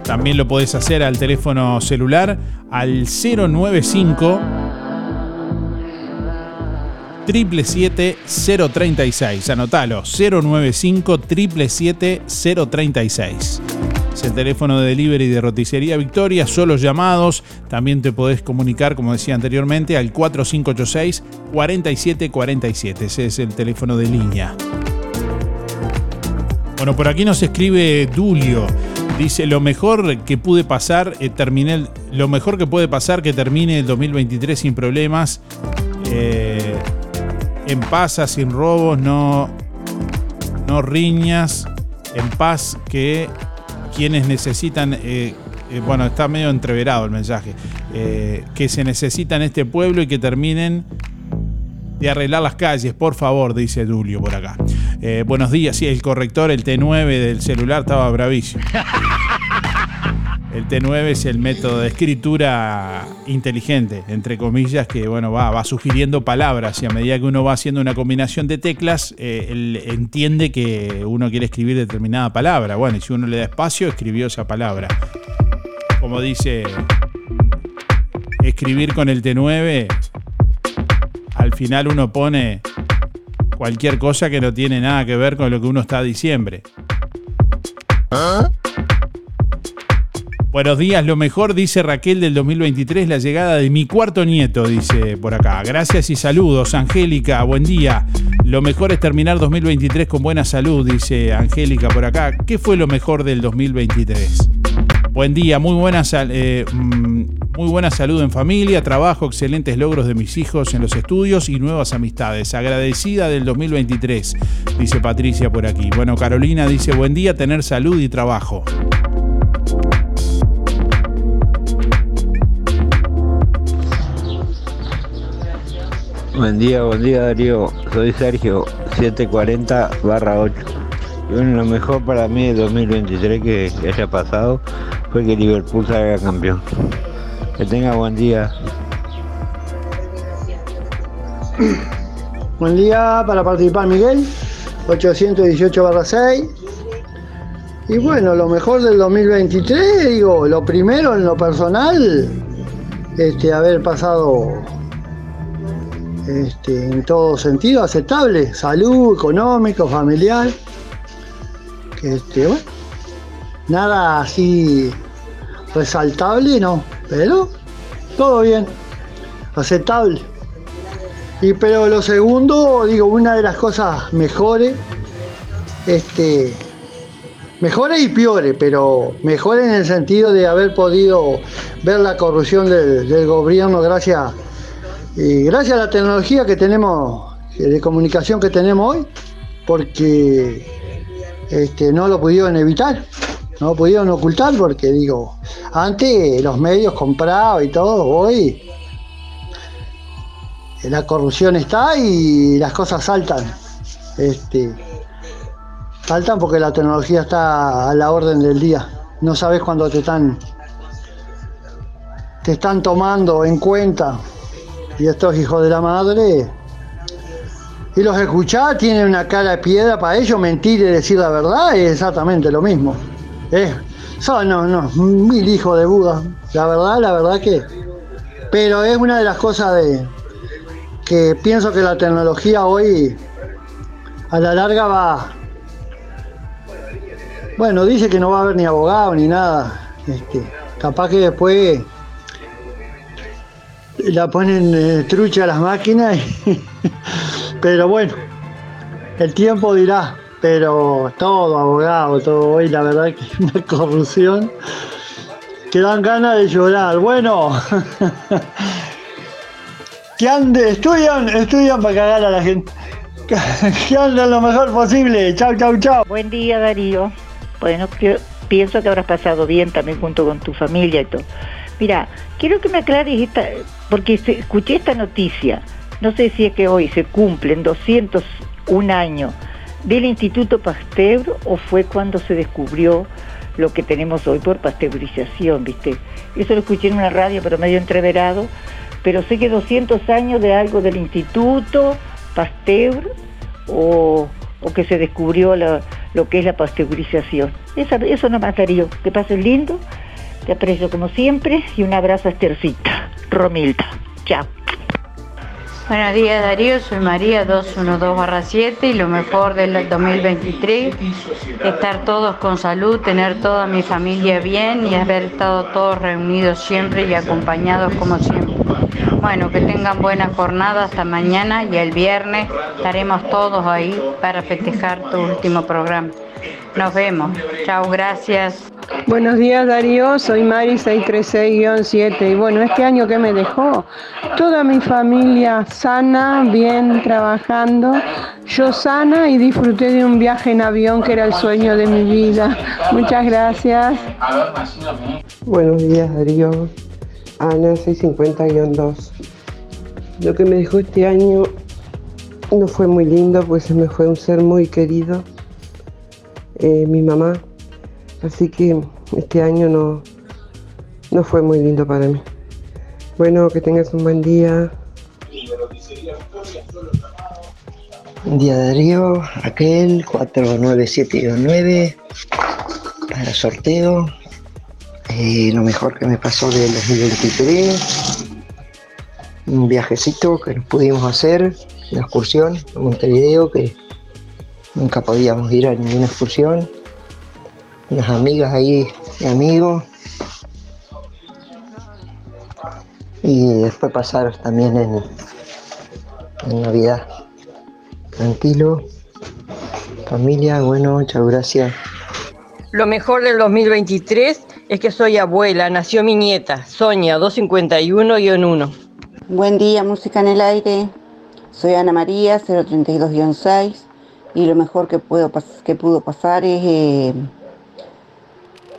También lo podés hacer al teléfono celular al 095 777-036. Anotalo, 095 036 Es el teléfono de delivery de Roticería Victoria, solo llamados. También te podés comunicar, como decía anteriormente, al 4586-4747. Ese es el teléfono de línea. Bueno, por aquí nos escribe Dulio. Dice, lo mejor que pude pasar, eh, terminé, lo mejor que puede pasar que termine el 2023 sin problemas. Eh, en paz, sin robos, no, no riñas, en paz que quienes necesitan, eh, eh, bueno, está medio entreverado el mensaje, eh, que se necesitan este pueblo y que terminen de arreglar las calles, por favor, dice Dulio por acá. buenos días, sí, el corrector, el T9 del celular estaba bravísimo. El T9 es el método de escritura inteligente, entre comillas, que bueno, va, sugiriendo palabras y a medida que uno va haciendo una combinación de teclas, eh, él entiende que uno quiere escribir determinada palabra. Bueno, y si uno le da espacio, escribió esa palabra. Como dice, escribir con el T9, al final uno pone cualquier cosa que no tiene nada que ver con lo que uno está diciendo. ¿Ah? Buenos días, lo mejor, dice Raquel del 2023, la llegada de mi cuarto nieto, dice por acá. Gracias y saludos, Angélica, buen día. Lo mejor es terminar 2023 con buena salud, dice Angélica por acá. ¿Qué fue lo mejor del 2023? Buen día, muy buena, eh, mm, muy buena salud en familia, trabajo, excelentes logros de mis hijos en los estudios y nuevas amistades. Agradecida del 2023, dice Patricia por aquí. Bueno, Carolina dice, buen día, tener salud y trabajo. Buen día, buen día Darío. Soy Sergio, 740 barra 8. Y bueno, lo mejor para mí de 2023 que, haya pasado fue que Liverpool salga campeón. Que tenga buen día. Buen día para participar Miguel, 818 barra 6. Y bueno, lo mejor del 2023, digo, lo primero en lo personal, este, haber pasado este, en todo sentido aceptable, salud, económico, familiar. Este, bueno, nada así resaltable, no, pero todo bien, aceptable. Y pero lo segundo, digo, una de las cosas mejores, este, mejores y peores, pero mejores en el sentido de haber podido ver la corrupción del, del gobierno gracias y gracias a la tecnología que tenemos, de comunicación que tenemos hoy, porque este, no lo pudieron evitar, no lo pudieron ocultar, porque digo, antes los medios compraban y todo, hoy la corrupción está y las cosas saltan. Este, saltan porque la tecnología está a la orden del día. No sabes cuándo te están te están tomando en cuenta y estos hijos de la madre. Y los escuchás, tienen una cara de piedra para ellos, mentir y decir la verdad es exactamente lo mismo. Eh, son, no, no, mil hijos de Buda. La verdad, la verdad que. Pero es una de las cosas de que pienso que la tecnología hoy a la larga va. Bueno, dice que no va a haber ni abogado ni nada. Este, capaz que después la ponen eh, trucha a las máquinas, pero bueno, el tiempo dirá, pero todo abogado, todo hoy, la verdad que es una corrupción que dan ganas de llorar. Bueno, que ande, estudian, estudian para cagar a la gente. Que anden lo mejor posible. Chau, chau, chau. Buen día, Darío. Bueno, pienso que habrás pasado bien también junto con tu familia y todo. Mira, quiero que me aclares esta, porque escuché esta noticia, no sé si es que hoy se cumplen 201 años del Instituto Pasteur o fue cuando se descubrió lo que tenemos hoy por pasteurización, ¿viste? Eso lo escuché en una radio, pero medio entreverado, pero sé que 200 años de algo del Instituto Pasteur o, que se descubrió lo que es la pasteurización. Eso, eso no mataría. Que pasen lindo te aprecio como siempre y un abrazo a Estercita. Romilda. Chao. Buenos días Darío, soy María 212-7 y lo mejor del 2023, estar todos con salud, tener toda mi familia bien y haber estado todos reunidos siempre y acompañados como siempre. Bueno, que tengan buena jornada hasta mañana y el viernes estaremos todos ahí para festejar tu último programa. Nos vemos. Chao, gracias. Buenos días Darío, soy Mari 636-7 y bueno, este año que me dejó, toda mi familia sana, bien, trabajando, yo sana y disfruté de un viaje en avión que era el sueño de mi vida. Muchas gracias. Buenos días Darío, Ana 650-2. Lo que me dejó este año no fue muy lindo, pues se me fue un ser muy querido, eh, mi mamá Así que este año no, no fue muy lindo para mí. Bueno, que tengas un buen día. Un día Darío, aquel 49729 para sorteo. Eh, lo mejor que me pasó del 2023. Un viajecito que nos pudimos hacer, una excursión a Montevideo que nunca podíamos ir a ninguna excursión unas amigas ahí y amigos. Y después pasar también en, en Navidad. tranquilo. Familia, bueno, muchas gracias. Lo mejor del 2023 es que soy abuela, nació mi nieta, Sonia, 251-1. Buen día, música en el aire. Soy Ana María, 032-6 y lo mejor que, puedo, que pudo pasar es eh,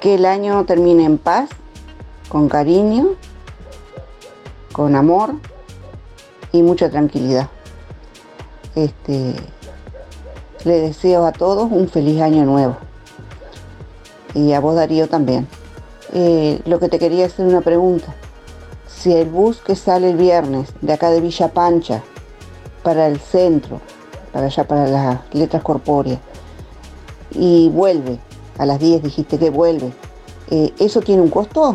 que el año termine en paz, con cariño, con amor y mucha tranquilidad. Este, le deseo a todos un feliz año nuevo y a vos Darío también. Eh, lo que te quería hacer una pregunta. Si el bus que sale el viernes de acá de Villa Pancha para el centro, para allá para las letras corpóreas, y vuelve, a las 10 dijiste que vuelve, eh, ¿eso tiene un costo?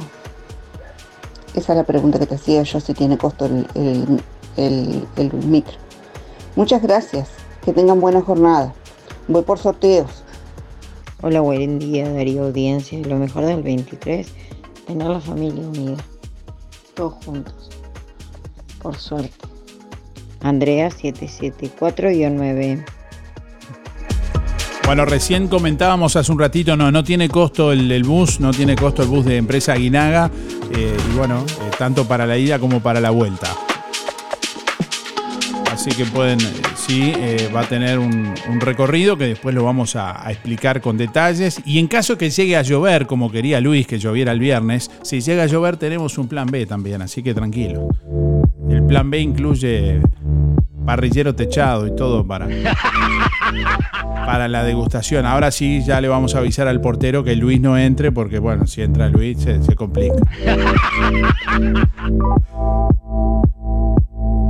Esa es la pregunta que te hacía yo, si tiene costo el, el. Muchas gracias, que tengan buena jornada. Voy por sorteos. Hola, buen día Darío Audiencia. Lo mejor del 23, tener la familia unida. Todos juntos. Por suerte. Andrea 774-9. Bueno, recién comentábamos hace un ratito, no, no tiene costo el, bus, no tiene costo el bus de empresa Aguinaga, eh, y bueno, eh, tanto para la ida como para la vuelta. Así que pueden, eh, sí, va a tener un, recorrido que después lo vamos a, a, explicar con detalles. Y en caso que llegue a llover, como quería Luis que lloviera el viernes, si llega a llover tenemos un plan B también, así que tranquilo. El plan B incluye parrillero techado y todo para, para la degustación. Ahora sí, ya le vamos a avisar al portero que Luis no entre, porque bueno, si entra Luis se, se complica.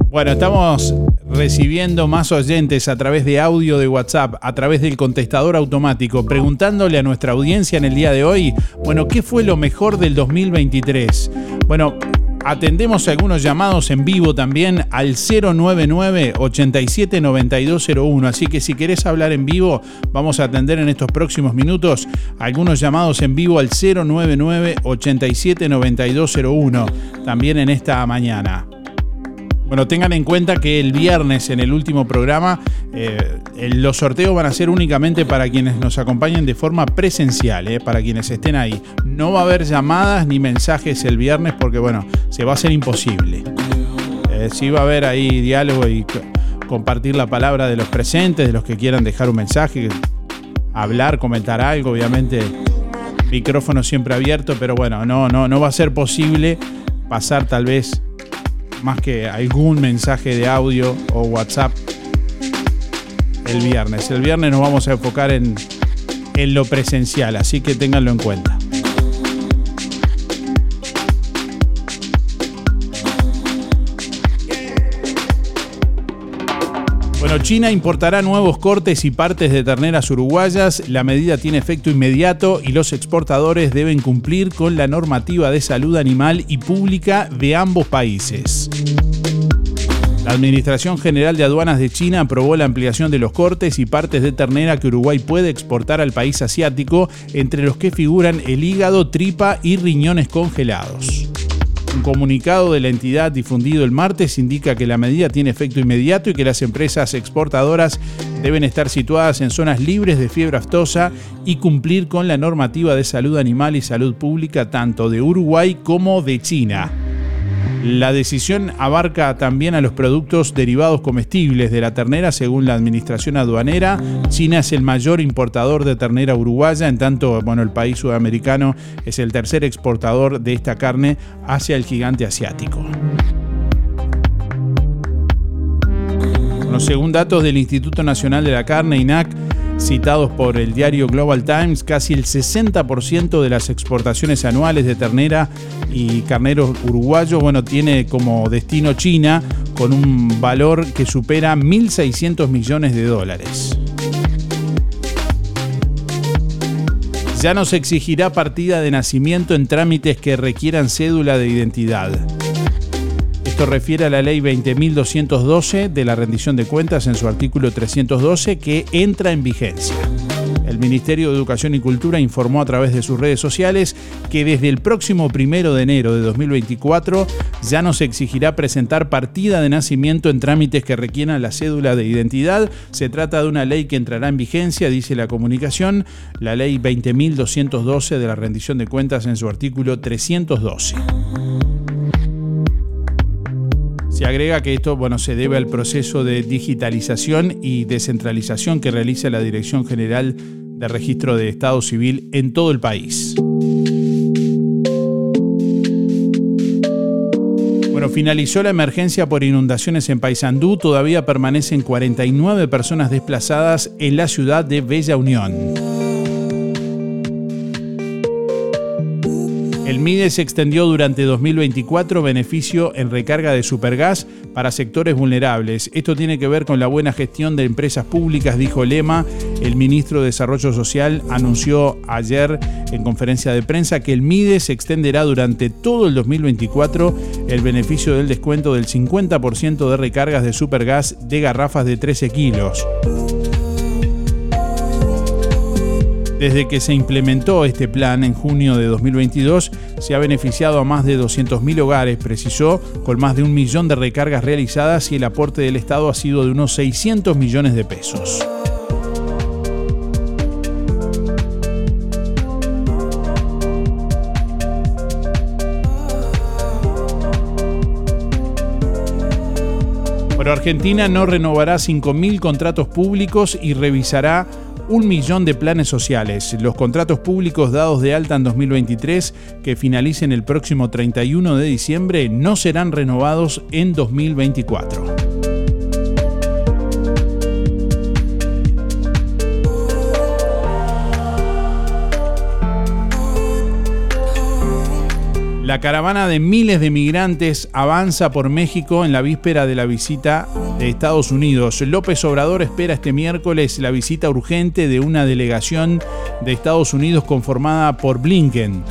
Bueno, estamos recibiendo más oyentes a través de audio de WhatsApp, a través del contestador automático, preguntándole a nuestra audiencia en el día de hoy, bueno, ¿qué fue lo mejor del 2023? Bueno, Atendemos algunos llamados en vivo también al 099 87 Así que si querés hablar en vivo, vamos a atender en estos próximos minutos algunos llamados en vivo al 099 87 También en esta mañana. Bueno, tengan en cuenta que el viernes en el último programa eh, los sorteos van a ser únicamente para quienes nos acompañen de forma presencial, eh, para quienes estén ahí. No va a haber llamadas ni mensajes el viernes porque, bueno, se va a hacer imposible. Eh, sí va a haber ahí diálogo y compartir la palabra de los presentes, de los que quieran dejar un mensaje, hablar, comentar algo, obviamente micrófono siempre abierto, pero bueno, no, no, no va a ser posible pasar tal vez más que algún mensaje de audio o WhatsApp el viernes. El viernes nos vamos a enfocar en, en lo presencial, así que ténganlo en cuenta. China importará nuevos cortes y partes de terneras uruguayas. La medida tiene efecto inmediato y los exportadores deben cumplir con la normativa de salud animal y pública de ambos países. La Administración General de Aduanas de China aprobó la ampliación de los cortes y partes de ternera que Uruguay puede exportar al país asiático, entre los que figuran el hígado, tripa y riñones congelados. Un comunicado de la entidad difundido el martes indica que la medida tiene efecto inmediato y que las empresas exportadoras deben estar situadas en zonas libres de fiebre aftosa y cumplir con la normativa de salud animal y salud pública tanto de Uruguay como de China. La decisión abarca también a los productos derivados comestibles de la ternera según la administración aduanera. China es el mayor importador de ternera uruguaya, en tanto bueno, el país sudamericano es el tercer exportador de esta carne hacia el gigante asiático. según datos del Instituto Nacional de la Carne, INAC, citados por el diario Global Times, casi el 60% de las exportaciones anuales de ternera y carneros uruguayos, bueno, tiene como destino China con un valor que supera 1.600 millones de dólares. Ya no se exigirá partida de nacimiento en trámites que requieran cédula de identidad. Esto refiere a la ley 20.212 de la rendición de cuentas en su artículo 312 que entra en vigencia. El Ministerio de Educación y Cultura informó a través de sus redes sociales que desde el próximo primero de enero de 2024 ya no se exigirá presentar partida de nacimiento en trámites que requieran la cédula de identidad. Se trata de una ley que entrará en vigencia, dice la comunicación, la ley 20.212 de la rendición de cuentas en su artículo 312. Se agrega que esto bueno, se debe al proceso de digitalización y descentralización que realiza la Dirección General de Registro de Estado Civil en todo el país. Bueno, finalizó la emergencia por inundaciones en Paysandú. Todavía permanecen 49 personas desplazadas en la ciudad de Bella Unión. El MIDE se extendió durante 2024 beneficio en recarga de supergas para sectores vulnerables. Esto tiene que ver con la buena gestión de empresas públicas, dijo Lema. El ministro de Desarrollo Social anunció ayer en conferencia de prensa que el MIDE se extenderá durante todo el 2024 el beneficio del descuento del 50% de recargas de supergas de garrafas de 13 kilos. Desde que se implementó este plan en junio de 2022, se ha beneficiado a más de 200.000 hogares, precisó, con más de un millón de recargas realizadas y el aporte del Estado ha sido de unos 600 millones de pesos. Pero Argentina no renovará 5.000 contratos públicos y revisará un millón de planes sociales. Los contratos públicos dados de alta en 2023, que finalicen el próximo 31 de diciembre, no serán renovados en 2024. La caravana de miles de migrantes avanza por México en la víspera de la visita de Estados Unidos. López Obrador espera este miércoles la visita urgente de una delegación de Estados Unidos conformada por Blinken.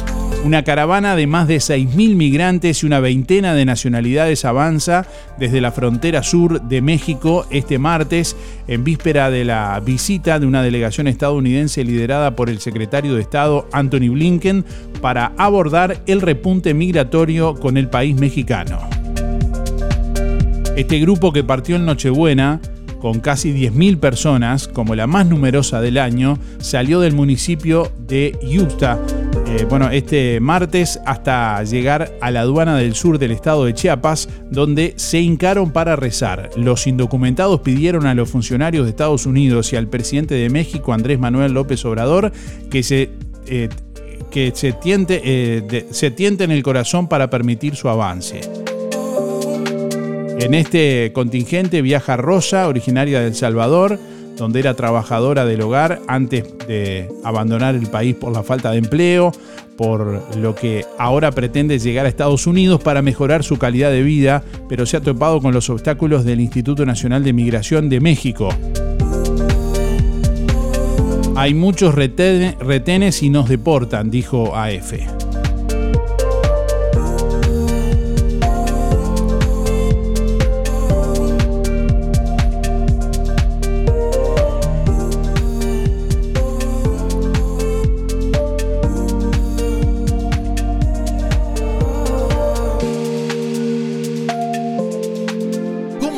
Una caravana de más de 6.000 migrantes y una veintena de nacionalidades avanza desde la frontera sur de México este martes, en víspera de la visita de una delegación estadounidense liderada por el secretario de Estado Anthony Blinken para abordar el repunte migratorio con el país mexicano. Este grupo que partió en Nochebuena con casi 10.000 personas, como la más numerosa del año, salió del municipio de Utah eh, bueno, este martes hasta llegar a la aduana del sur del estado de Chiapas, donde se hincaron para rezar. Los indocumentados pidieron a los funcionarios de Estados Unidos y al presidente de México, Andrés Manuel López Obrador, que se... Eh, que se eh, se tiente en el corazón para permitir su avance. En este contingente viaja Rosa, originaria de El Salvador, donde era trabajadora del hogar antes de abandonar el país por la falta de empleo, por lo que ahora pretende llegar a Estados Unidos para mejorar su calidad de vida, pero se ha topado con los obstáculos del Instituto Nacional de Migración de México. Hay muchos retenes y nos deportan, dijo AF.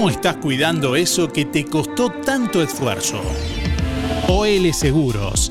Estás cuidando eso que te costó tanto esfuerzo? OL Seguros,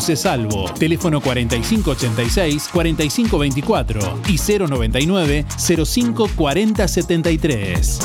Salvo. Teléfono 4586-4524 y 099-054073.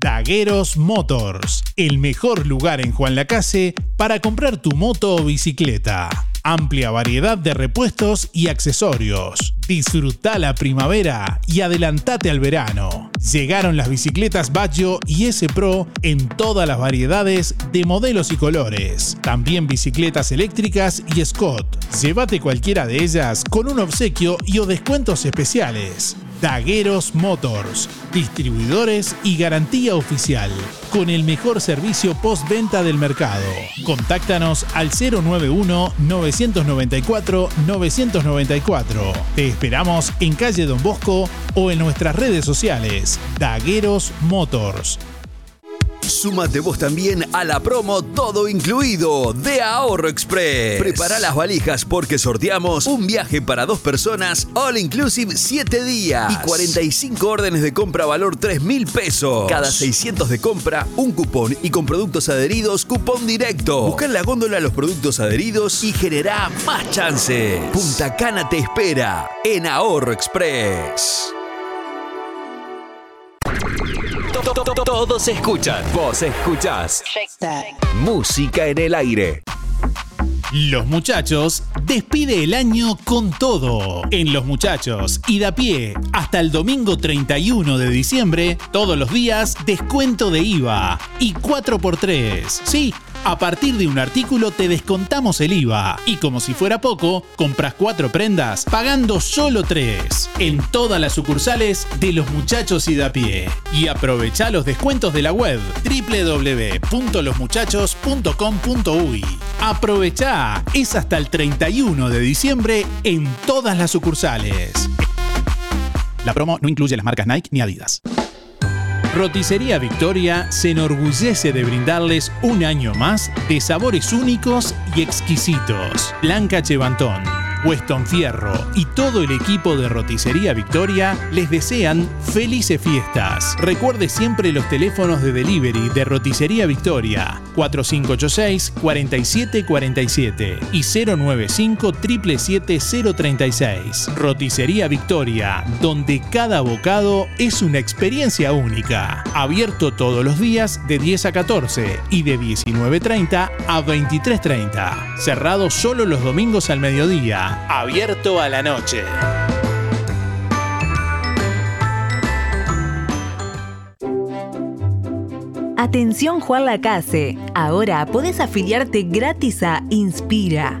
Dagueros Motors, el mejor lugar en Juan Lacase para comprar tu moto o bicicleta. Amplia variedad de repuestos y accesorios. Disfruta la primavera y adelantate al verano. Llegaron las bicicletas Baggio y S Pro en todas las variedades de modelos y colores. También bicicletas eléctricas y Scott. Llévate cualquiera de ellas con un obsequio y o descuentos especiales. Dagueros Motors, distribuidores y garantía oficial, con el mejor servicio postventa del mercado. Contáctanos al 091-994-994. Te esperamos en calle Don Bosco o en nuestras redes sociales. Dagueros Motors. Súmate vos también a la promo Todo Incluido de Ahorro Express. Prepara las valijas porque sorteamos un viaje para dos personas, all inclusive 7 días y 45 órdenes de compra valor 3 mil pesos. Cada 600 de compra, un cupón y con productos adheridos, cupón directo. Busca en la góndola los productos adheridos y genera más chances. Punta Cana te espera en Ahorro Express. Todos escuchan, vos escuchás. Música en el aire. Los Muchachos despide el año con todo. En Los Muchachos y da pie hasta el domingo 31 de diciembre, todos los días descuento de IVA y 4x3. Sí, a partir de un artículo te descontamos el IVA y como si fuera poco, compras cuatro prendas pagando solo tres en todas las sucursales de Los Muchachos y da pie. Y aprovecha los descuentos de la web www.losmuchachos.com.uy. Aprovecha, es hasta el 31 de diciembre en todas las sucursales. La promo no incluye las marcas Nike ni Adidas. Roticería Victoria se enorgullece de brindarles un año más de sabores únicos y exquisitos. Blanca Chevantón, Weston Fierro y todo el equipo de Roticería Victoria les desean felices fiestas. Recuerde siempre los teléfonos de delivery de Roticería Victoria 4586-4747 y 095-777-036. Roticería Victoria, donde cada bocado es una experiencia única. Abierto todos los días de 10 a 14 y de 19.30 a 23.30. Cerrado solo los domingos al mediodía. Abierto a la noche. Atención Juan Lacase, ahora podés afiliarte gratis a Inspira.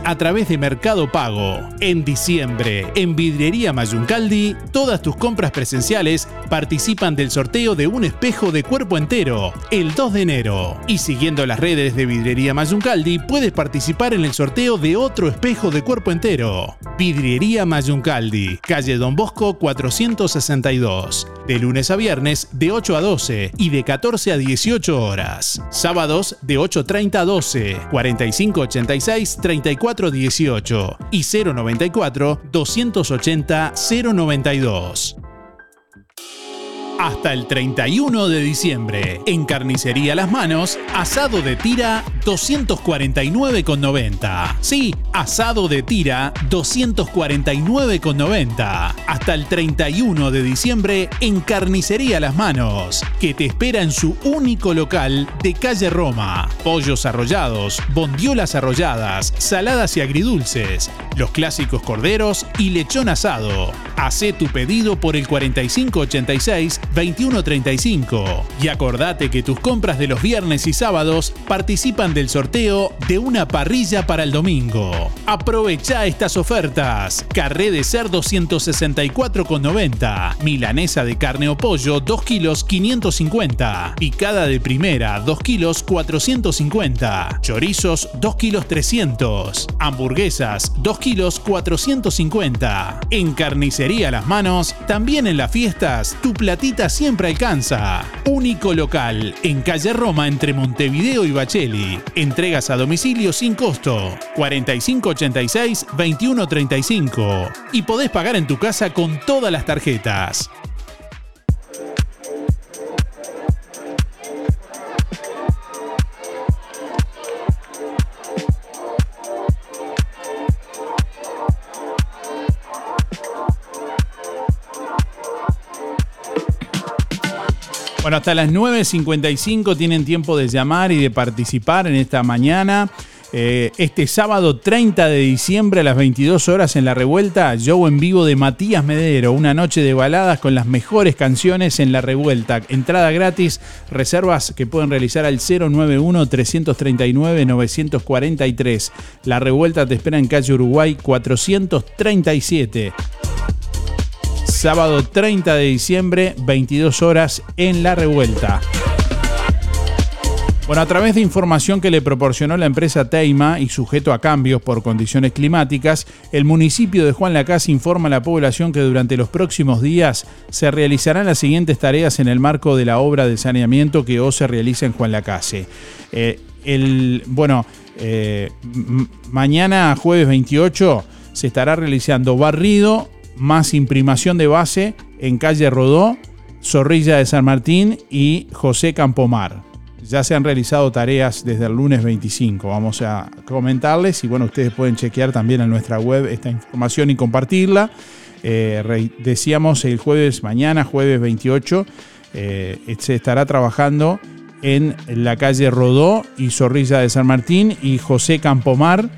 a través de Mercado Pago. En diciembre, en Vidriería Mayuncaldi, todas tus compras presenciales participan del sorteo de un espejo de cuerpo entero el 2 de enero. Y siguiendo las redes de Vidriería Mayuncaldi, puedes participar en el sorteo de otro espejo de cuerpo entero. Vidriería Mayuncaldi, calle Don Bosco 462. De lunes a viernes de 8 a 12 y de 14 a 18 horas. Sábados de 8.30 a 12, 4586 3418 y 094 280 092 hasta el 31 de diciembre. En Carnicería Las Manos, asado de tira 249,90. Sí, asado de tira 249,90. Hasta el 31 de diciembre en Carnicería Las Manos, que te espera en su único local de calle Roma. Pollos arrollados, bondiolas arrolladas, saladas y agridulces, los clásicos corderos y lechón asado. Hacé tu pedido por el 4586 2135 y acordate que tus compras de los viernes y sábados participan del sorteo de una parrilla para el domingo. Aprovecha estas ofertas. Carré de cerdo 164,90. Milanesa de carne o pollo 2 kilos 550. Picada de primera 2 kilos 450. Chorizos 2 kilos 300. Hamburguesas 2 kilos 450. En carnicería las manos, también en las fiestas, tu platita siempre alcanza. Único local en calle Roma entre Montevideo y Bacheli. Entregas a domicilio sin costo. 4586-2135. Y podés pagar en tu casa con todas las tarjetas. Bueno, hasta las 9.55 tienen tiempo de llamar y de participar en esta mañana. Eh, este sábado 30 de diciembre a las 22 horas en La Revuelta, show en vivo de Matías Medero, una noche de baladas con las mejores canciones en La Revuelta. Entrada gratis, reservas que pueden realizar al 091-339-943. La Revuelta te espera en calle Uruguay 437 sábado 30 de diciembre, 22 horas en La Revuelta. Bueno, a través de información que le proporcionó la empresa Teima y sujeto a cambios por condiciones climáticas, el municipio de Juan Lacase informa a la población que durante los próximos días se realizarán las siguientes tareas en el marco de la obra de saneamiento que hoy se realiza en Juan Lacase. Eh, el, bueno, eh, mañana jueves 28 se estará realizando barrido más imprimación de base en calle Rodó, Zorrilla de San Martín y José Campomar. Ya se han realizado tareas desde el lunes 25. Vamos a comentarles y bueno, ustedes pueden chequear también en nuestra web esta información y compartirla. Eh, decíamos el jueves, mañana, jueves 28, eh, se estará trabajando en la calle Rodó y Zorrilla de San Martín y José Campomar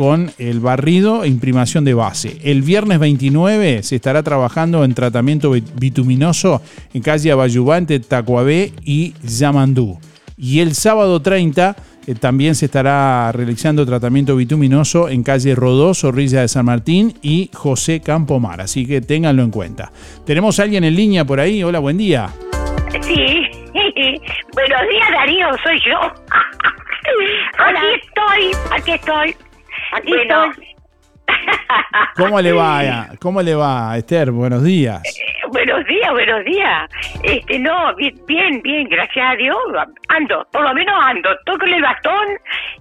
con el barrido e imprimación de base. El viernes 29 se estará trabajando en tratamiento bituminoso en calle Abayubante, Tacuabé y Yamandú. Y el sábado 30 eh, también se estará realizando tratamiento bituminoso en calle Rodó, Zorrilla de San Martín y José Campomar. Así que ténganlo en cuenta. ¿Tenemos a alguien en línea por ahí? Hola, buen día. Sí. Buenos días, Darío, soy yo. Aquí estoy, aquí estoy. Aquí estoy. ¿Cómo le va? ¿Cómo le va, Esther? Buenos días. Eh, buenos días, buenos días. Este, no, bien, bien, gracias a Dios. Ando, por lo menos ando. Toco el bastón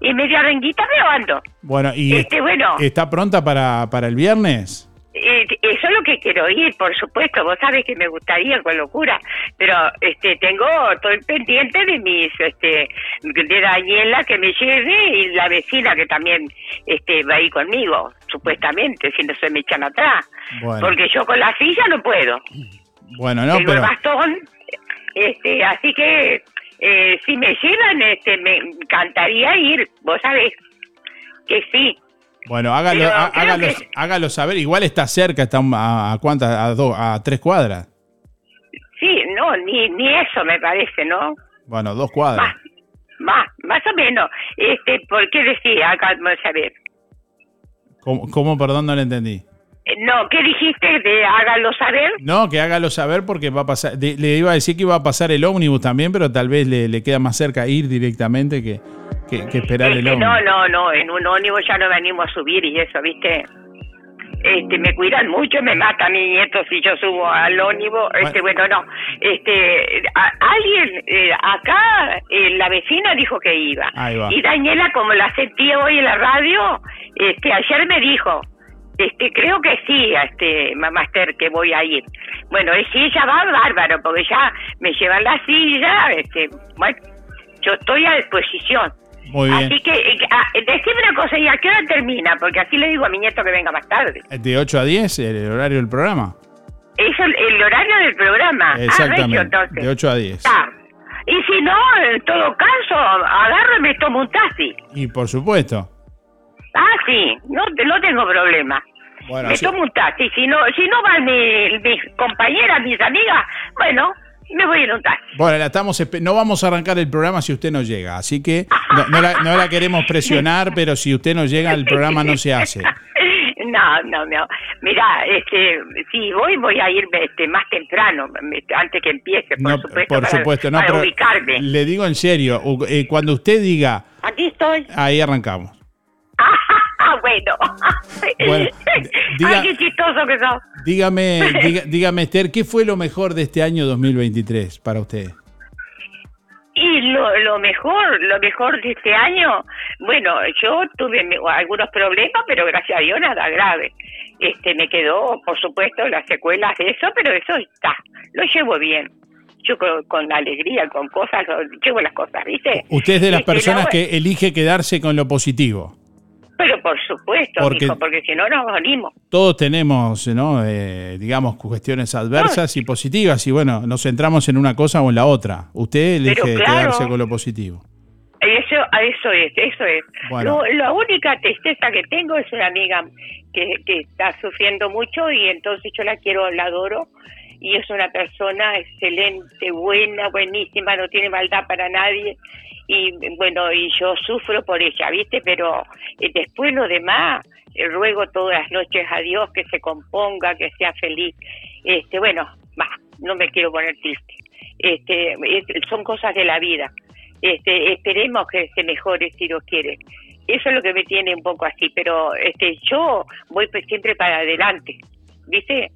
y media renguita, pero ando. Bueno, y este, bueno. ¿está pronta para, para el viernes? Eso es lo que quiero ir, por supuesto. Vos sabés que me gustaría con locura, pero este tengo, estoy pendiente de mis, este, de Daniela que me lleve y la vecina que también este va ahí conmigo, supuestamente, si no se me echan atrás. Bueno. Porque yo con la silla no puedo. Bueno, no, Tengo el bastón, este, así que eh, si me llevan, este, me encantaría ir. Vos sabés que sí. Bueno, hágalo, hágalo, que- hágalo saber. Igual está cerca, está a, a cuántas, a dos, a tres cuadras. Sí, no, ni, ni eso me parece, ¿no? Bueno, dos cuadras. Más, más o menos. Este, ¿por qué decía? Acá, ver. ¿Cómo, cómo, perdón, no le entendí? Eh, No, ¿qué dijiste de hágalo saber? No, que hágalo saber porque va a pasar. de- le iba a decir que iba a pasar el ómnibus también, pero tal vez le, le queda más cerca ir directamente que, que, que esperar el ómnibus. no, no, no, en un ómnibus ya no me animo a subir y eso, ¿viste? Este, me cuidan mucho, me mata a mi nieto si yo subo al ómnibus. Este, bueno, no. Este, a- alguien eh, acá, eh, la vecina dijo que iba. Ahí va. Y Daniela, como la sentí hoy en la radio, este, ayer me dijo, este, creo que sí, este, mamá Esther, que voy a ir. Bueno, y si ella va, bárbaro, porque ya me llevan la silla, este, bueno, yo estoy a disposición. Muy bien. Así que, eh, ah, decime una cosa, ¿y a qué hora termina? Porque así le digo a mi nieto que venga más tarde. De 8 a 10, el horario del programa. Es el, el horario del programa. Ah, Exactamente. entonces. De 8 a 10. Está. Y si no, en todo caso, agarro y me tomo un taxi. Y por supuesto. Ah, sí, no, no tengo problema. Bueno, me tomo un taxi. Si no, si no van mi- mis compañeras, mis amigas, bueno, me voy en un taxi. Bueno, la estamos no vamos a arrancar el programa si usted no llega, así que no, no la, no la queremos presionar, pero si usted no llega, el programa no se hace. No, no, no. Mira, este, si voy, voy a irme este, más temprano, antes que empiece, por No, supuesto, por para, supuesto, no, para pero ubicarme. le digo en serio, eh, cuando usted diga, Aquí estoy. ahí arrancamos. Ah, bueno. Bueno, diga- Ay, qué chistoso que sos. Dígame, diga- dígame Esther, ¿qué fue lo mejor de este año 2023 para usted? Y lo, lo mejor, lo mejor de este año, bueno, yo tuve algunos problemas, pero gracias a Dios nada grave. Este, me quedó, por supuesto, las secuelas de eso, pero eso está, lo llevo bien. Yo con, con alegría, con cosas, llevo las cosas, ¿viste? Usted es de las Este, personas la- que elige quedarse con lo positivo. Pero por supuesto, Porque- porque si no nos morimos. Todos tenemos, ¿no? Eh, digamos, cuestiones adversas y positivas, y bueno, nos centramos en una cosa o en la otra. Usted elige claro. quedarse con lo positivo. Eso, eso es, eso es. Bueno. Lo- la única tristeza que tengo es una amiga que, que está sufriendo mucho y entonces yo la quiero, la adoro y es una persona excelente, buena, buenísima, no tiene maldad para nadie y bueno, y yo sufro por ella, ¿viste? Pero eh, después lo demás, eh, ruego todas las noches a Dios que se componga, que sea feliz. Este, bueno, va, no me quiero poner triste. Este, es- son cosas de la vida. Este, esperemos que se mejore si Dios quiere. Eso es lo que me tiene un poco así, pero este, yo voy siempre para adelante, ¿viste?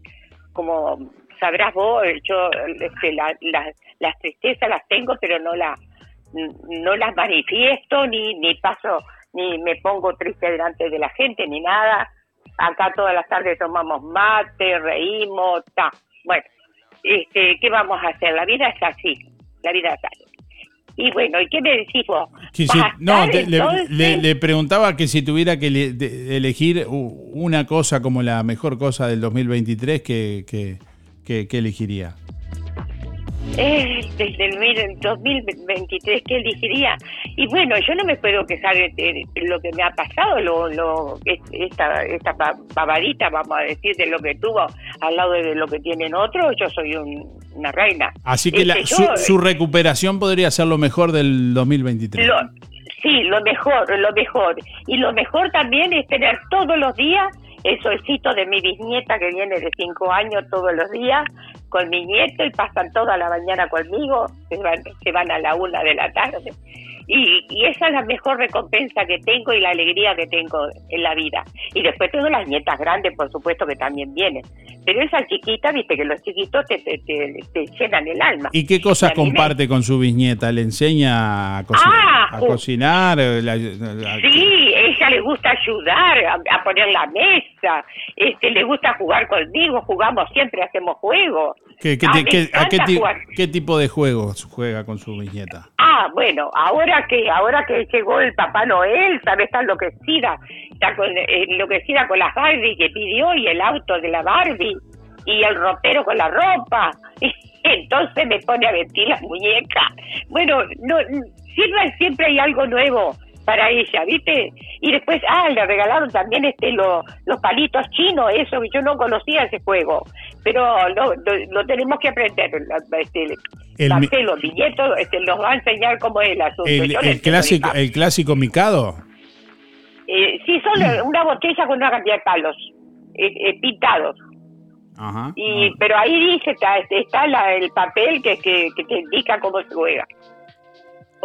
Como sabrás vos, yo este, la- la- las tristezas las tengo, pero no las no las manifiesto ni ni paso ni me pongo triste delante de la gente ni nada. Acá todas las tardes tomamos mate, reímos, ta. Bueno, este, ¿qué vamos a hacer? La vida es así, la vida es así. Y bueno, ¿y qué me decís vos? Que si- ¿Vas a no, te- le, le- le preguntaba que si tuviera que le- de- elegir una cosa como la mejor cosa del 2023, ¿qué, qué, qué- qué elegiría? Eh, desde el mil- 2023, ¿qué elegiría? Y bueno, yo no me puedo quejar de, lo que me ha pasado, lo, lo, es- esta, esta pa- pavadita, vamos a decir, de lo que tuvo al lado de lo que tienen otros, yo soy un- una reina. Así que la- Este, su, yo, su recuperación podría ser lo mejor del 2023. Lo- sí, lo mejor, lo mejor. Y lo mejor también es tener todos los días el solcito de mi bisnieta que viene de cinco años todos los días con mi nieto y pasan toda la mañana conmigo, se van, se van a la una de la tarde. Y, y esa es la mejor recompensa que tengo y la alegría que tengo en la vida. Y después tengo las nietas grandes, por supuesto, que también vienen. Pero esa chiquita, viste que los chiquitos te, te, te- te llenan el alma. ¿Y qué cosas Y a mí me- comparte con su bisnieta? ¿Le enseña a, Ah, a cocinar? La- la- Sí, ella le gusta ayudar a, a poner la mesa, este, le gusta jugar conmigo, jugamos siempre, hacemos juegos. ¿Qué, qué Ah, qué- a qué, ti- qué tipo de juegos juega con su bisnieta? Ah, bueno, ahora que ahora que llegó el Papá Noel, ¿sabes? Está enloquecida, está con, eh, enloquecida con las Barbie que pidió y el auto de la Barbie y el ropero con la ropa. Entonces me pone a vestir las muñecas. Bueno, no siempre, siempre hay algo nuevo para ella, ¿viste? Y después, ah, le regalaron también este lo- los palitos chinos, eso que yo no conocía ese juego, pero lo, lo, lo tenemos que aprender. Este, El Marcelo, nieto, este, nos va a enseñar cómo es el asunto. El, clásico, el clásico Mikado. eh, sí, son eh, una botella con una cantidad de palos eh, eh, pintados. Ajá. Y, Pero ahí dice, está, está la- el papel que, que, que te indica cómo se juega.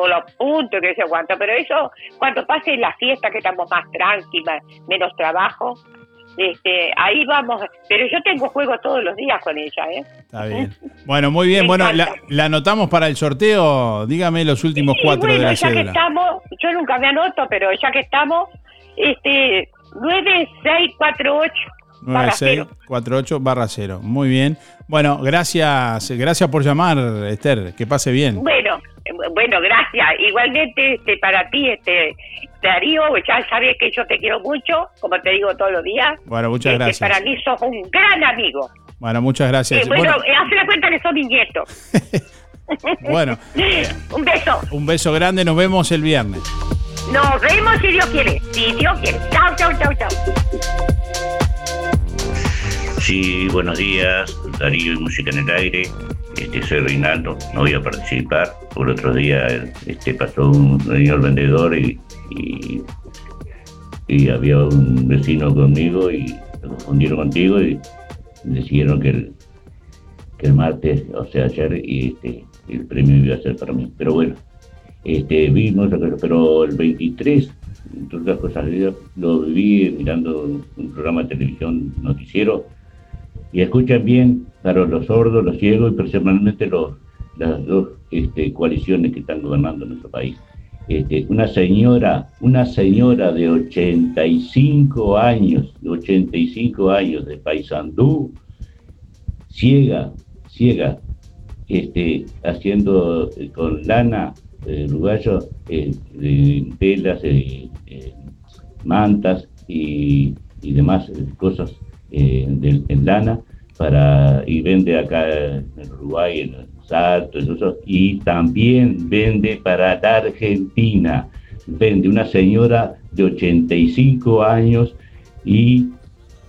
O los puntos que se aguanta. Pero eso, cuando pase la fiesta, que estamos más tranquilas, menos trabajo, este, ahí vamos. Pero yo tengo juegos todos los días con ella, ¿eh? Está bien. Bueno, muy bien. Me Bueno, la, la anotamos para el sorteo. Dígame los últimos cuatro bueno, de la ya que estamos, yo nunca me anoto, pero ya que estamos, este, 9648 barra cero. 9648 barra 0. Muy bien. Bueno, gracias, gracias por llamar, Esther. Que pase bien. Bueno, bueno, gracias. Igualmente este, para ti, este Darío, ya sabes que yo te quiero mucho, como te digo todos los días. Bueno, muchas Este, gracias. Para mí sos un gran amigo. Bueno, muchas gracias. Eh, bueno, Bueno, eh, haz la cuenta que sos mi nieto. bueno, un beso. un beso grande. Nos vemos el viernes. Nos vemos si Dios quiere. Si Dios quiere. Chao, chao, chao, chao. Sí, buenos días, Darío y Música en el Aire. Este, soy Reinaldo, no voy a participar. Por otro día este, pasó un señor vendedor y, había un vecino conmigo y se confundieron contigo y decidieron que el, que el martes, o sea, ayer, y este, el premio iba a ser para mí. Pero bueno, este, vimos, pero el 23, entre otras cosas, lo viví mirando un programa de televisión noticiero y escuchan bien para los sordos, los ciegos y personalmente los, las dos este, coaliciones que están gobernando nuestro país. Este, una señora, una señora de 85 años, de 85 años de Paysandú, ciega, ciega, este, haciendo eh, con lana eh, uruguayo eh, telas, eh, eh, mantas y, y demás cosas eh, de- en lana para y vende acá en Uruguay, en Salto, en eso, y también vende para la Argentina. Vende una señora de 85 años y,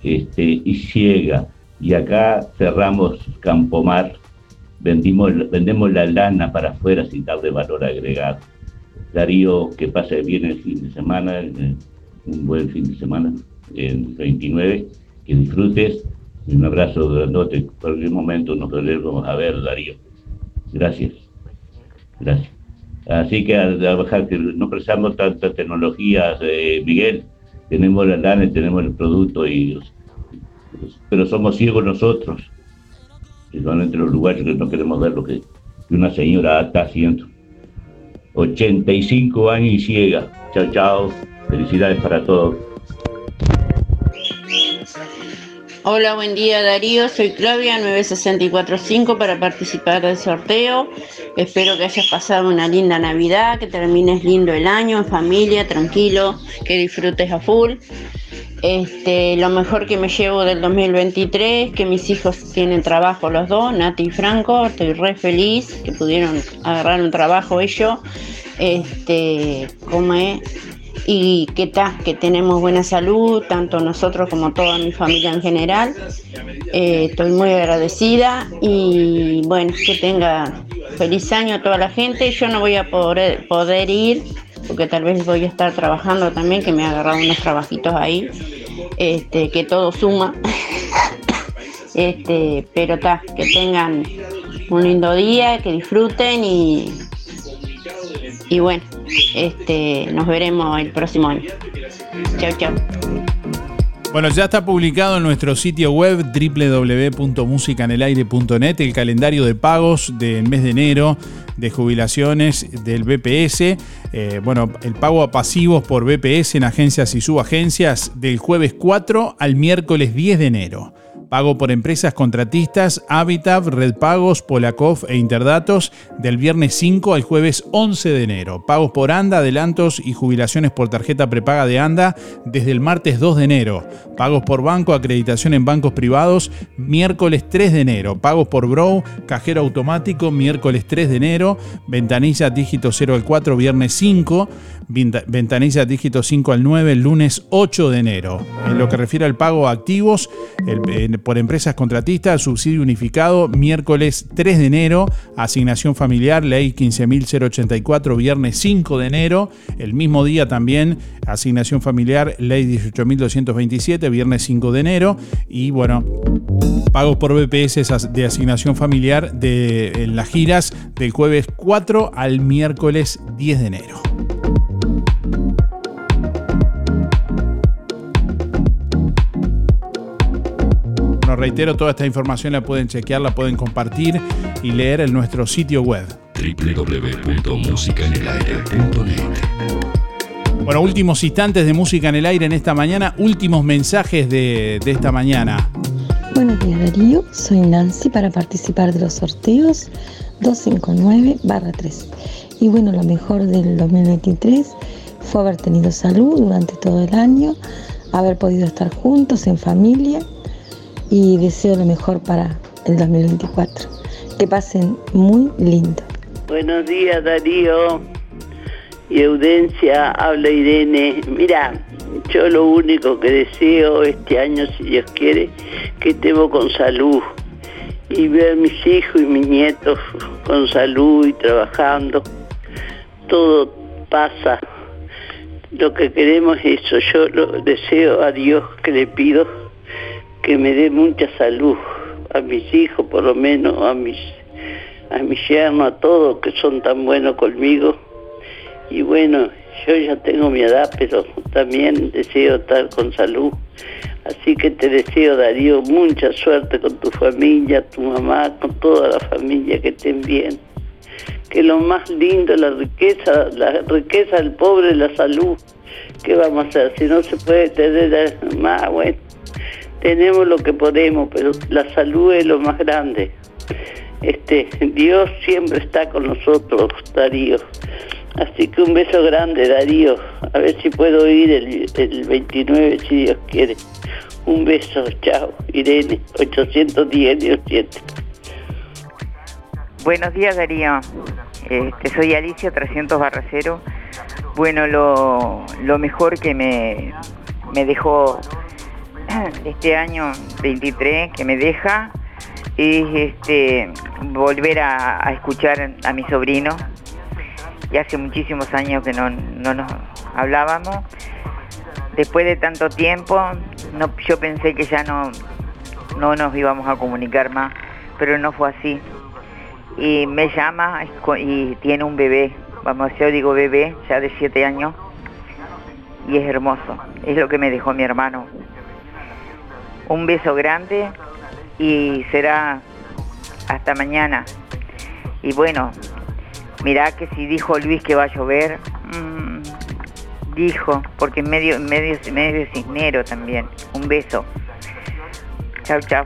este, y ciega. Y acá cerramos Campomar, vendimos, vendemos la lana para afuera sin darle valor agregado. Darío, que pase bien el fin de semana, eh, un buen fin de semana, el 29, que disfrutes. Un abrazo grandote. Por el momento nos volvemos a ver, Darío. Gracias. Gracias. Así que al trabajar, que no precisamos tantas tecnologías, eh, Miguel. Tenemos la lana, tenemos el producto, y, pero somos ciegos nosotros. Principalmente los uruguayos que no queremos ver lo que que una señora está haciendo. 85 años y ciega. Chao, chao. Felicidades para todos. Hola, buen día Darío, soy Claudia 9645 para participar del sorteo. Espero que hayas pasado una linda Navidad, que termines lindo el año en familia, tranquilo, que disfrutes a full. Este, lo mejor que me llevo del 2023, que mis hijos tienen trabajo los dos, Nati y Franco, estoy re feliz que pudieron agarrar un trabajo ellos. Este, como es, y que, ta, que tenemos buena salud, tanto nosotros como toda mi familia en general. Eh, estoy muy agradecida y bueno, que tenga feliz año a toda la gente. Yo no voy a poder, poder ir porque tal vez voy a estar trabajando también, que me ha agarrado unos trabajitos ahí, este, que todo suma. Este, pero está, que tengan un lindo día, que disfruten y, y bueno, Este, nos veremos el próximo año. Chao, chao. Bueno, ya está publicado en nuestro sitio web www.musicanelaire.net el calendario de pagos del mes de enero de jubilaciones del BPS. Eh, bueno, el pago a pasivos por BPS en agencias y subagencias del jueves 4 al miércoles 10 de enero. Pago por empresas contratistas, Habitat, Red Pagos, Polakov e Interdatos del viernes 5 al jueves 11 de enero. Pagos por ANDA, adelantos y jubilaciones por tarjeta prepaga de ANDA desde el martes 2 de enero. Pagos por banco, acreditación en bancos privados, miércoles 3 de enero. Pagos por Brow, cajero automático, miércoles 3 de enero. Ventanilla dígito 0 al 4, viernes 5. Ventanilla dígito 5 al 9, el lunes 8 de enero. En lo que refiere al pago a activos, el, por empresas contratistas, subsidio unificado, miércoles 3 de enero, asignación familiar, ley 15.084, viernes 5 de enero, el mismo día también, asignación familiar, ley 18.227, viernes 5 de enero, y bueno, pagos por BPS de asignación familiar en las giras del jueves 4 al miércoles 10 de enero. Reitero, toda esta información la pueden chequear, la pueden compartir y leer en nuestro sitio web www.musicaenelaire.net Bueno, últimos instantes de música en el aire en esta mañana, últimos mensajes de, de esta mañana. Buenos días Darío, soy Nancy para participar de los sorteos 259-3. Y bueno, lo mejor del 2023 fue haber tenido salud durante todo el año, haber podido estar juntos en familia y deseo lo mejor para el 2024. Que pasen muy lindo. Buenos días Darío y Audencia, habla Irene. Mira, yo lo único que deseo este año, si Dios quiere, que estemos con salud y ver a mis hijos y mis nietos con salud y trabajando. Todo pasa. Lo que queremos es eso. Yo lo deseo a Dios que le pido que me dé mucha salud a mis hijos, por lo menos a mis a mis yernos, a todos que son tan buenos conmigo. Y bueno, yo ya tengo mi edad, pero también deseo estar con salud. Así que te deseo, Darío, mucha suerte con tu familia, tu mamá, con toda la familia, que estén bien. Que lo más lindo, la riqueza, la riqueza del pobre, la salud. ¿Qué vamos a hacer? Si no se puede tener más, bueno tenemos lo que podemos, pero la salud es lo más grande. Este, Dios siempre está con nosotros, Darío. Así que un beso grande, Darío. A ver si puedo ir el, el 29, si Dios quiere. Un beso, chao. Irene, 810 17. Buenos días, Darío. Este, soy Alicia, 300 Barracero. Bueno, lo, lo mejor que me, me dejó este año 23 que me deja es este, volver a, escuchar a mi sobrino. Y hace muchísimos años que no, nos hablábamos. Después de tanto tiempo, no, yo pensé que ya no, no nos íbamos a comunicar más, pero no fue así. Y me llama y tiene un bebé, vamos, yo digo bebé, ya de 7 años, y es hermoso. Es lo que me dejó mi hermano. Un beso grande y será hasta mañana. Y bueno, mirá que si dijo Luis que va a llover, mm, dijo, porque medio, medio, medio cisnero también. Un beso. Chao, chao.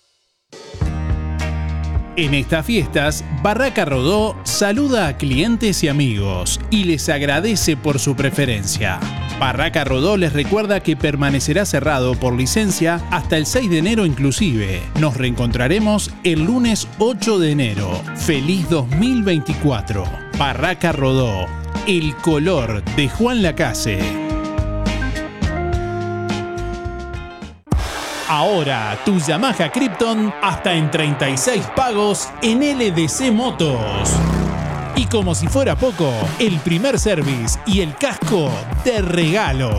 En estas fiestas, Barraca Rodó saluda a clientes y amigos y les agradece por su preferencia. Barraca Rodó les recuerda que permanecerá cerrado por licencia hasta el 6 de enero inclusive. Nos reencontraremos el lunes 8 de enero. Feliz 2024. Barraca Rodó. El color de Juan Lacase. Ahora tu Yamaha Krypton hasta en 36 pagos en LDC Motos. Y como si fuera poco, el primer service y el casco de regalo.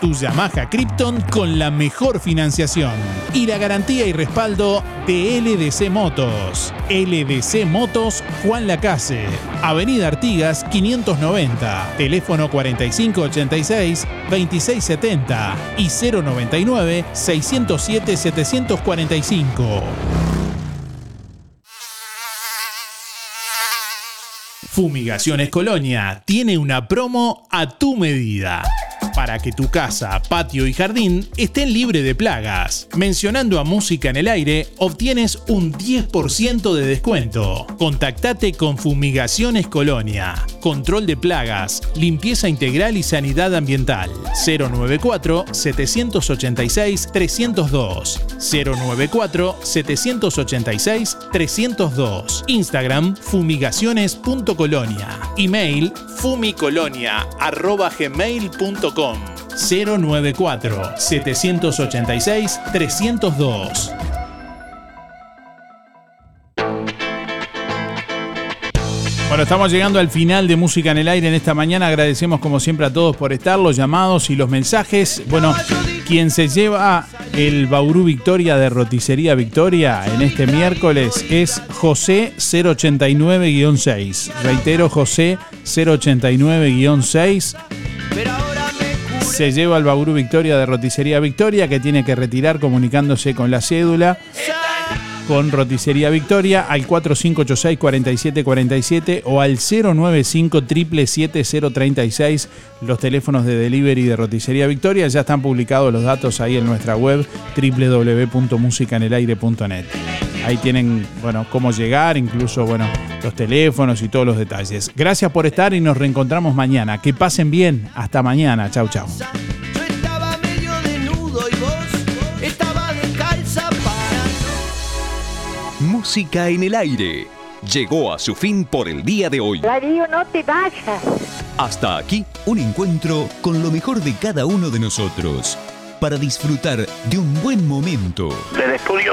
Tu Yamaha Krypton con la mejor financiación y la garantía y respaldo de LDC Motos. LDC Motos Juan Lacase, Avenida Artigas 590, teléfono 4586-2670 y 099-607-745. Fumigaciones Colonia tiene una promo a tu medida para que tu casa, patio y jardín estén libre de plagas. Mencionando a Música en el Aire, obtienes un 10% de descuento. Contactate con Fumigaciones Colonia. Control de plagas, limpieza integral y sanidad ambiental. 094-786-302. 094-786-302. Instagram fumigaciones.colonia. Email fumicolonia.gmail.com 094 786 302. Bueno, estamos llegando al final de Música en el Aire en esta mañana. Agradecemos como siempre a todos por estar, los llamados y los mensajes. Bueno, quien se lleva el Bauru Victoria de Roticería Victoria en este miércoles es José 089-6. Reitero, José 089-6 se lleva el Bauru Victoria de Roticería Victoria que tiene que retirar comunicándose con la cédula con Roticería Victoria al 4586-4747 o al 095 036 los teléfonos de delivery de Roticería Victoria. Ya están publicados los datos ahí en nuestra web www.musicanelaire.net. Ahí tienen, bueno, cómo llegar, incluso, bueno, los teléfonos y todos los detalles. Gracias por estar y nos reencontramos mañana. Que pasen bien. Hasta mañana. Chau, chau. Música en el aire. Llegó a su fin por el día de hoy. Darío, no te vayas. Hasta aquí un encuentro con lo mejor de cada uno de nosotros para disfrutar de un buen momento. Del estudio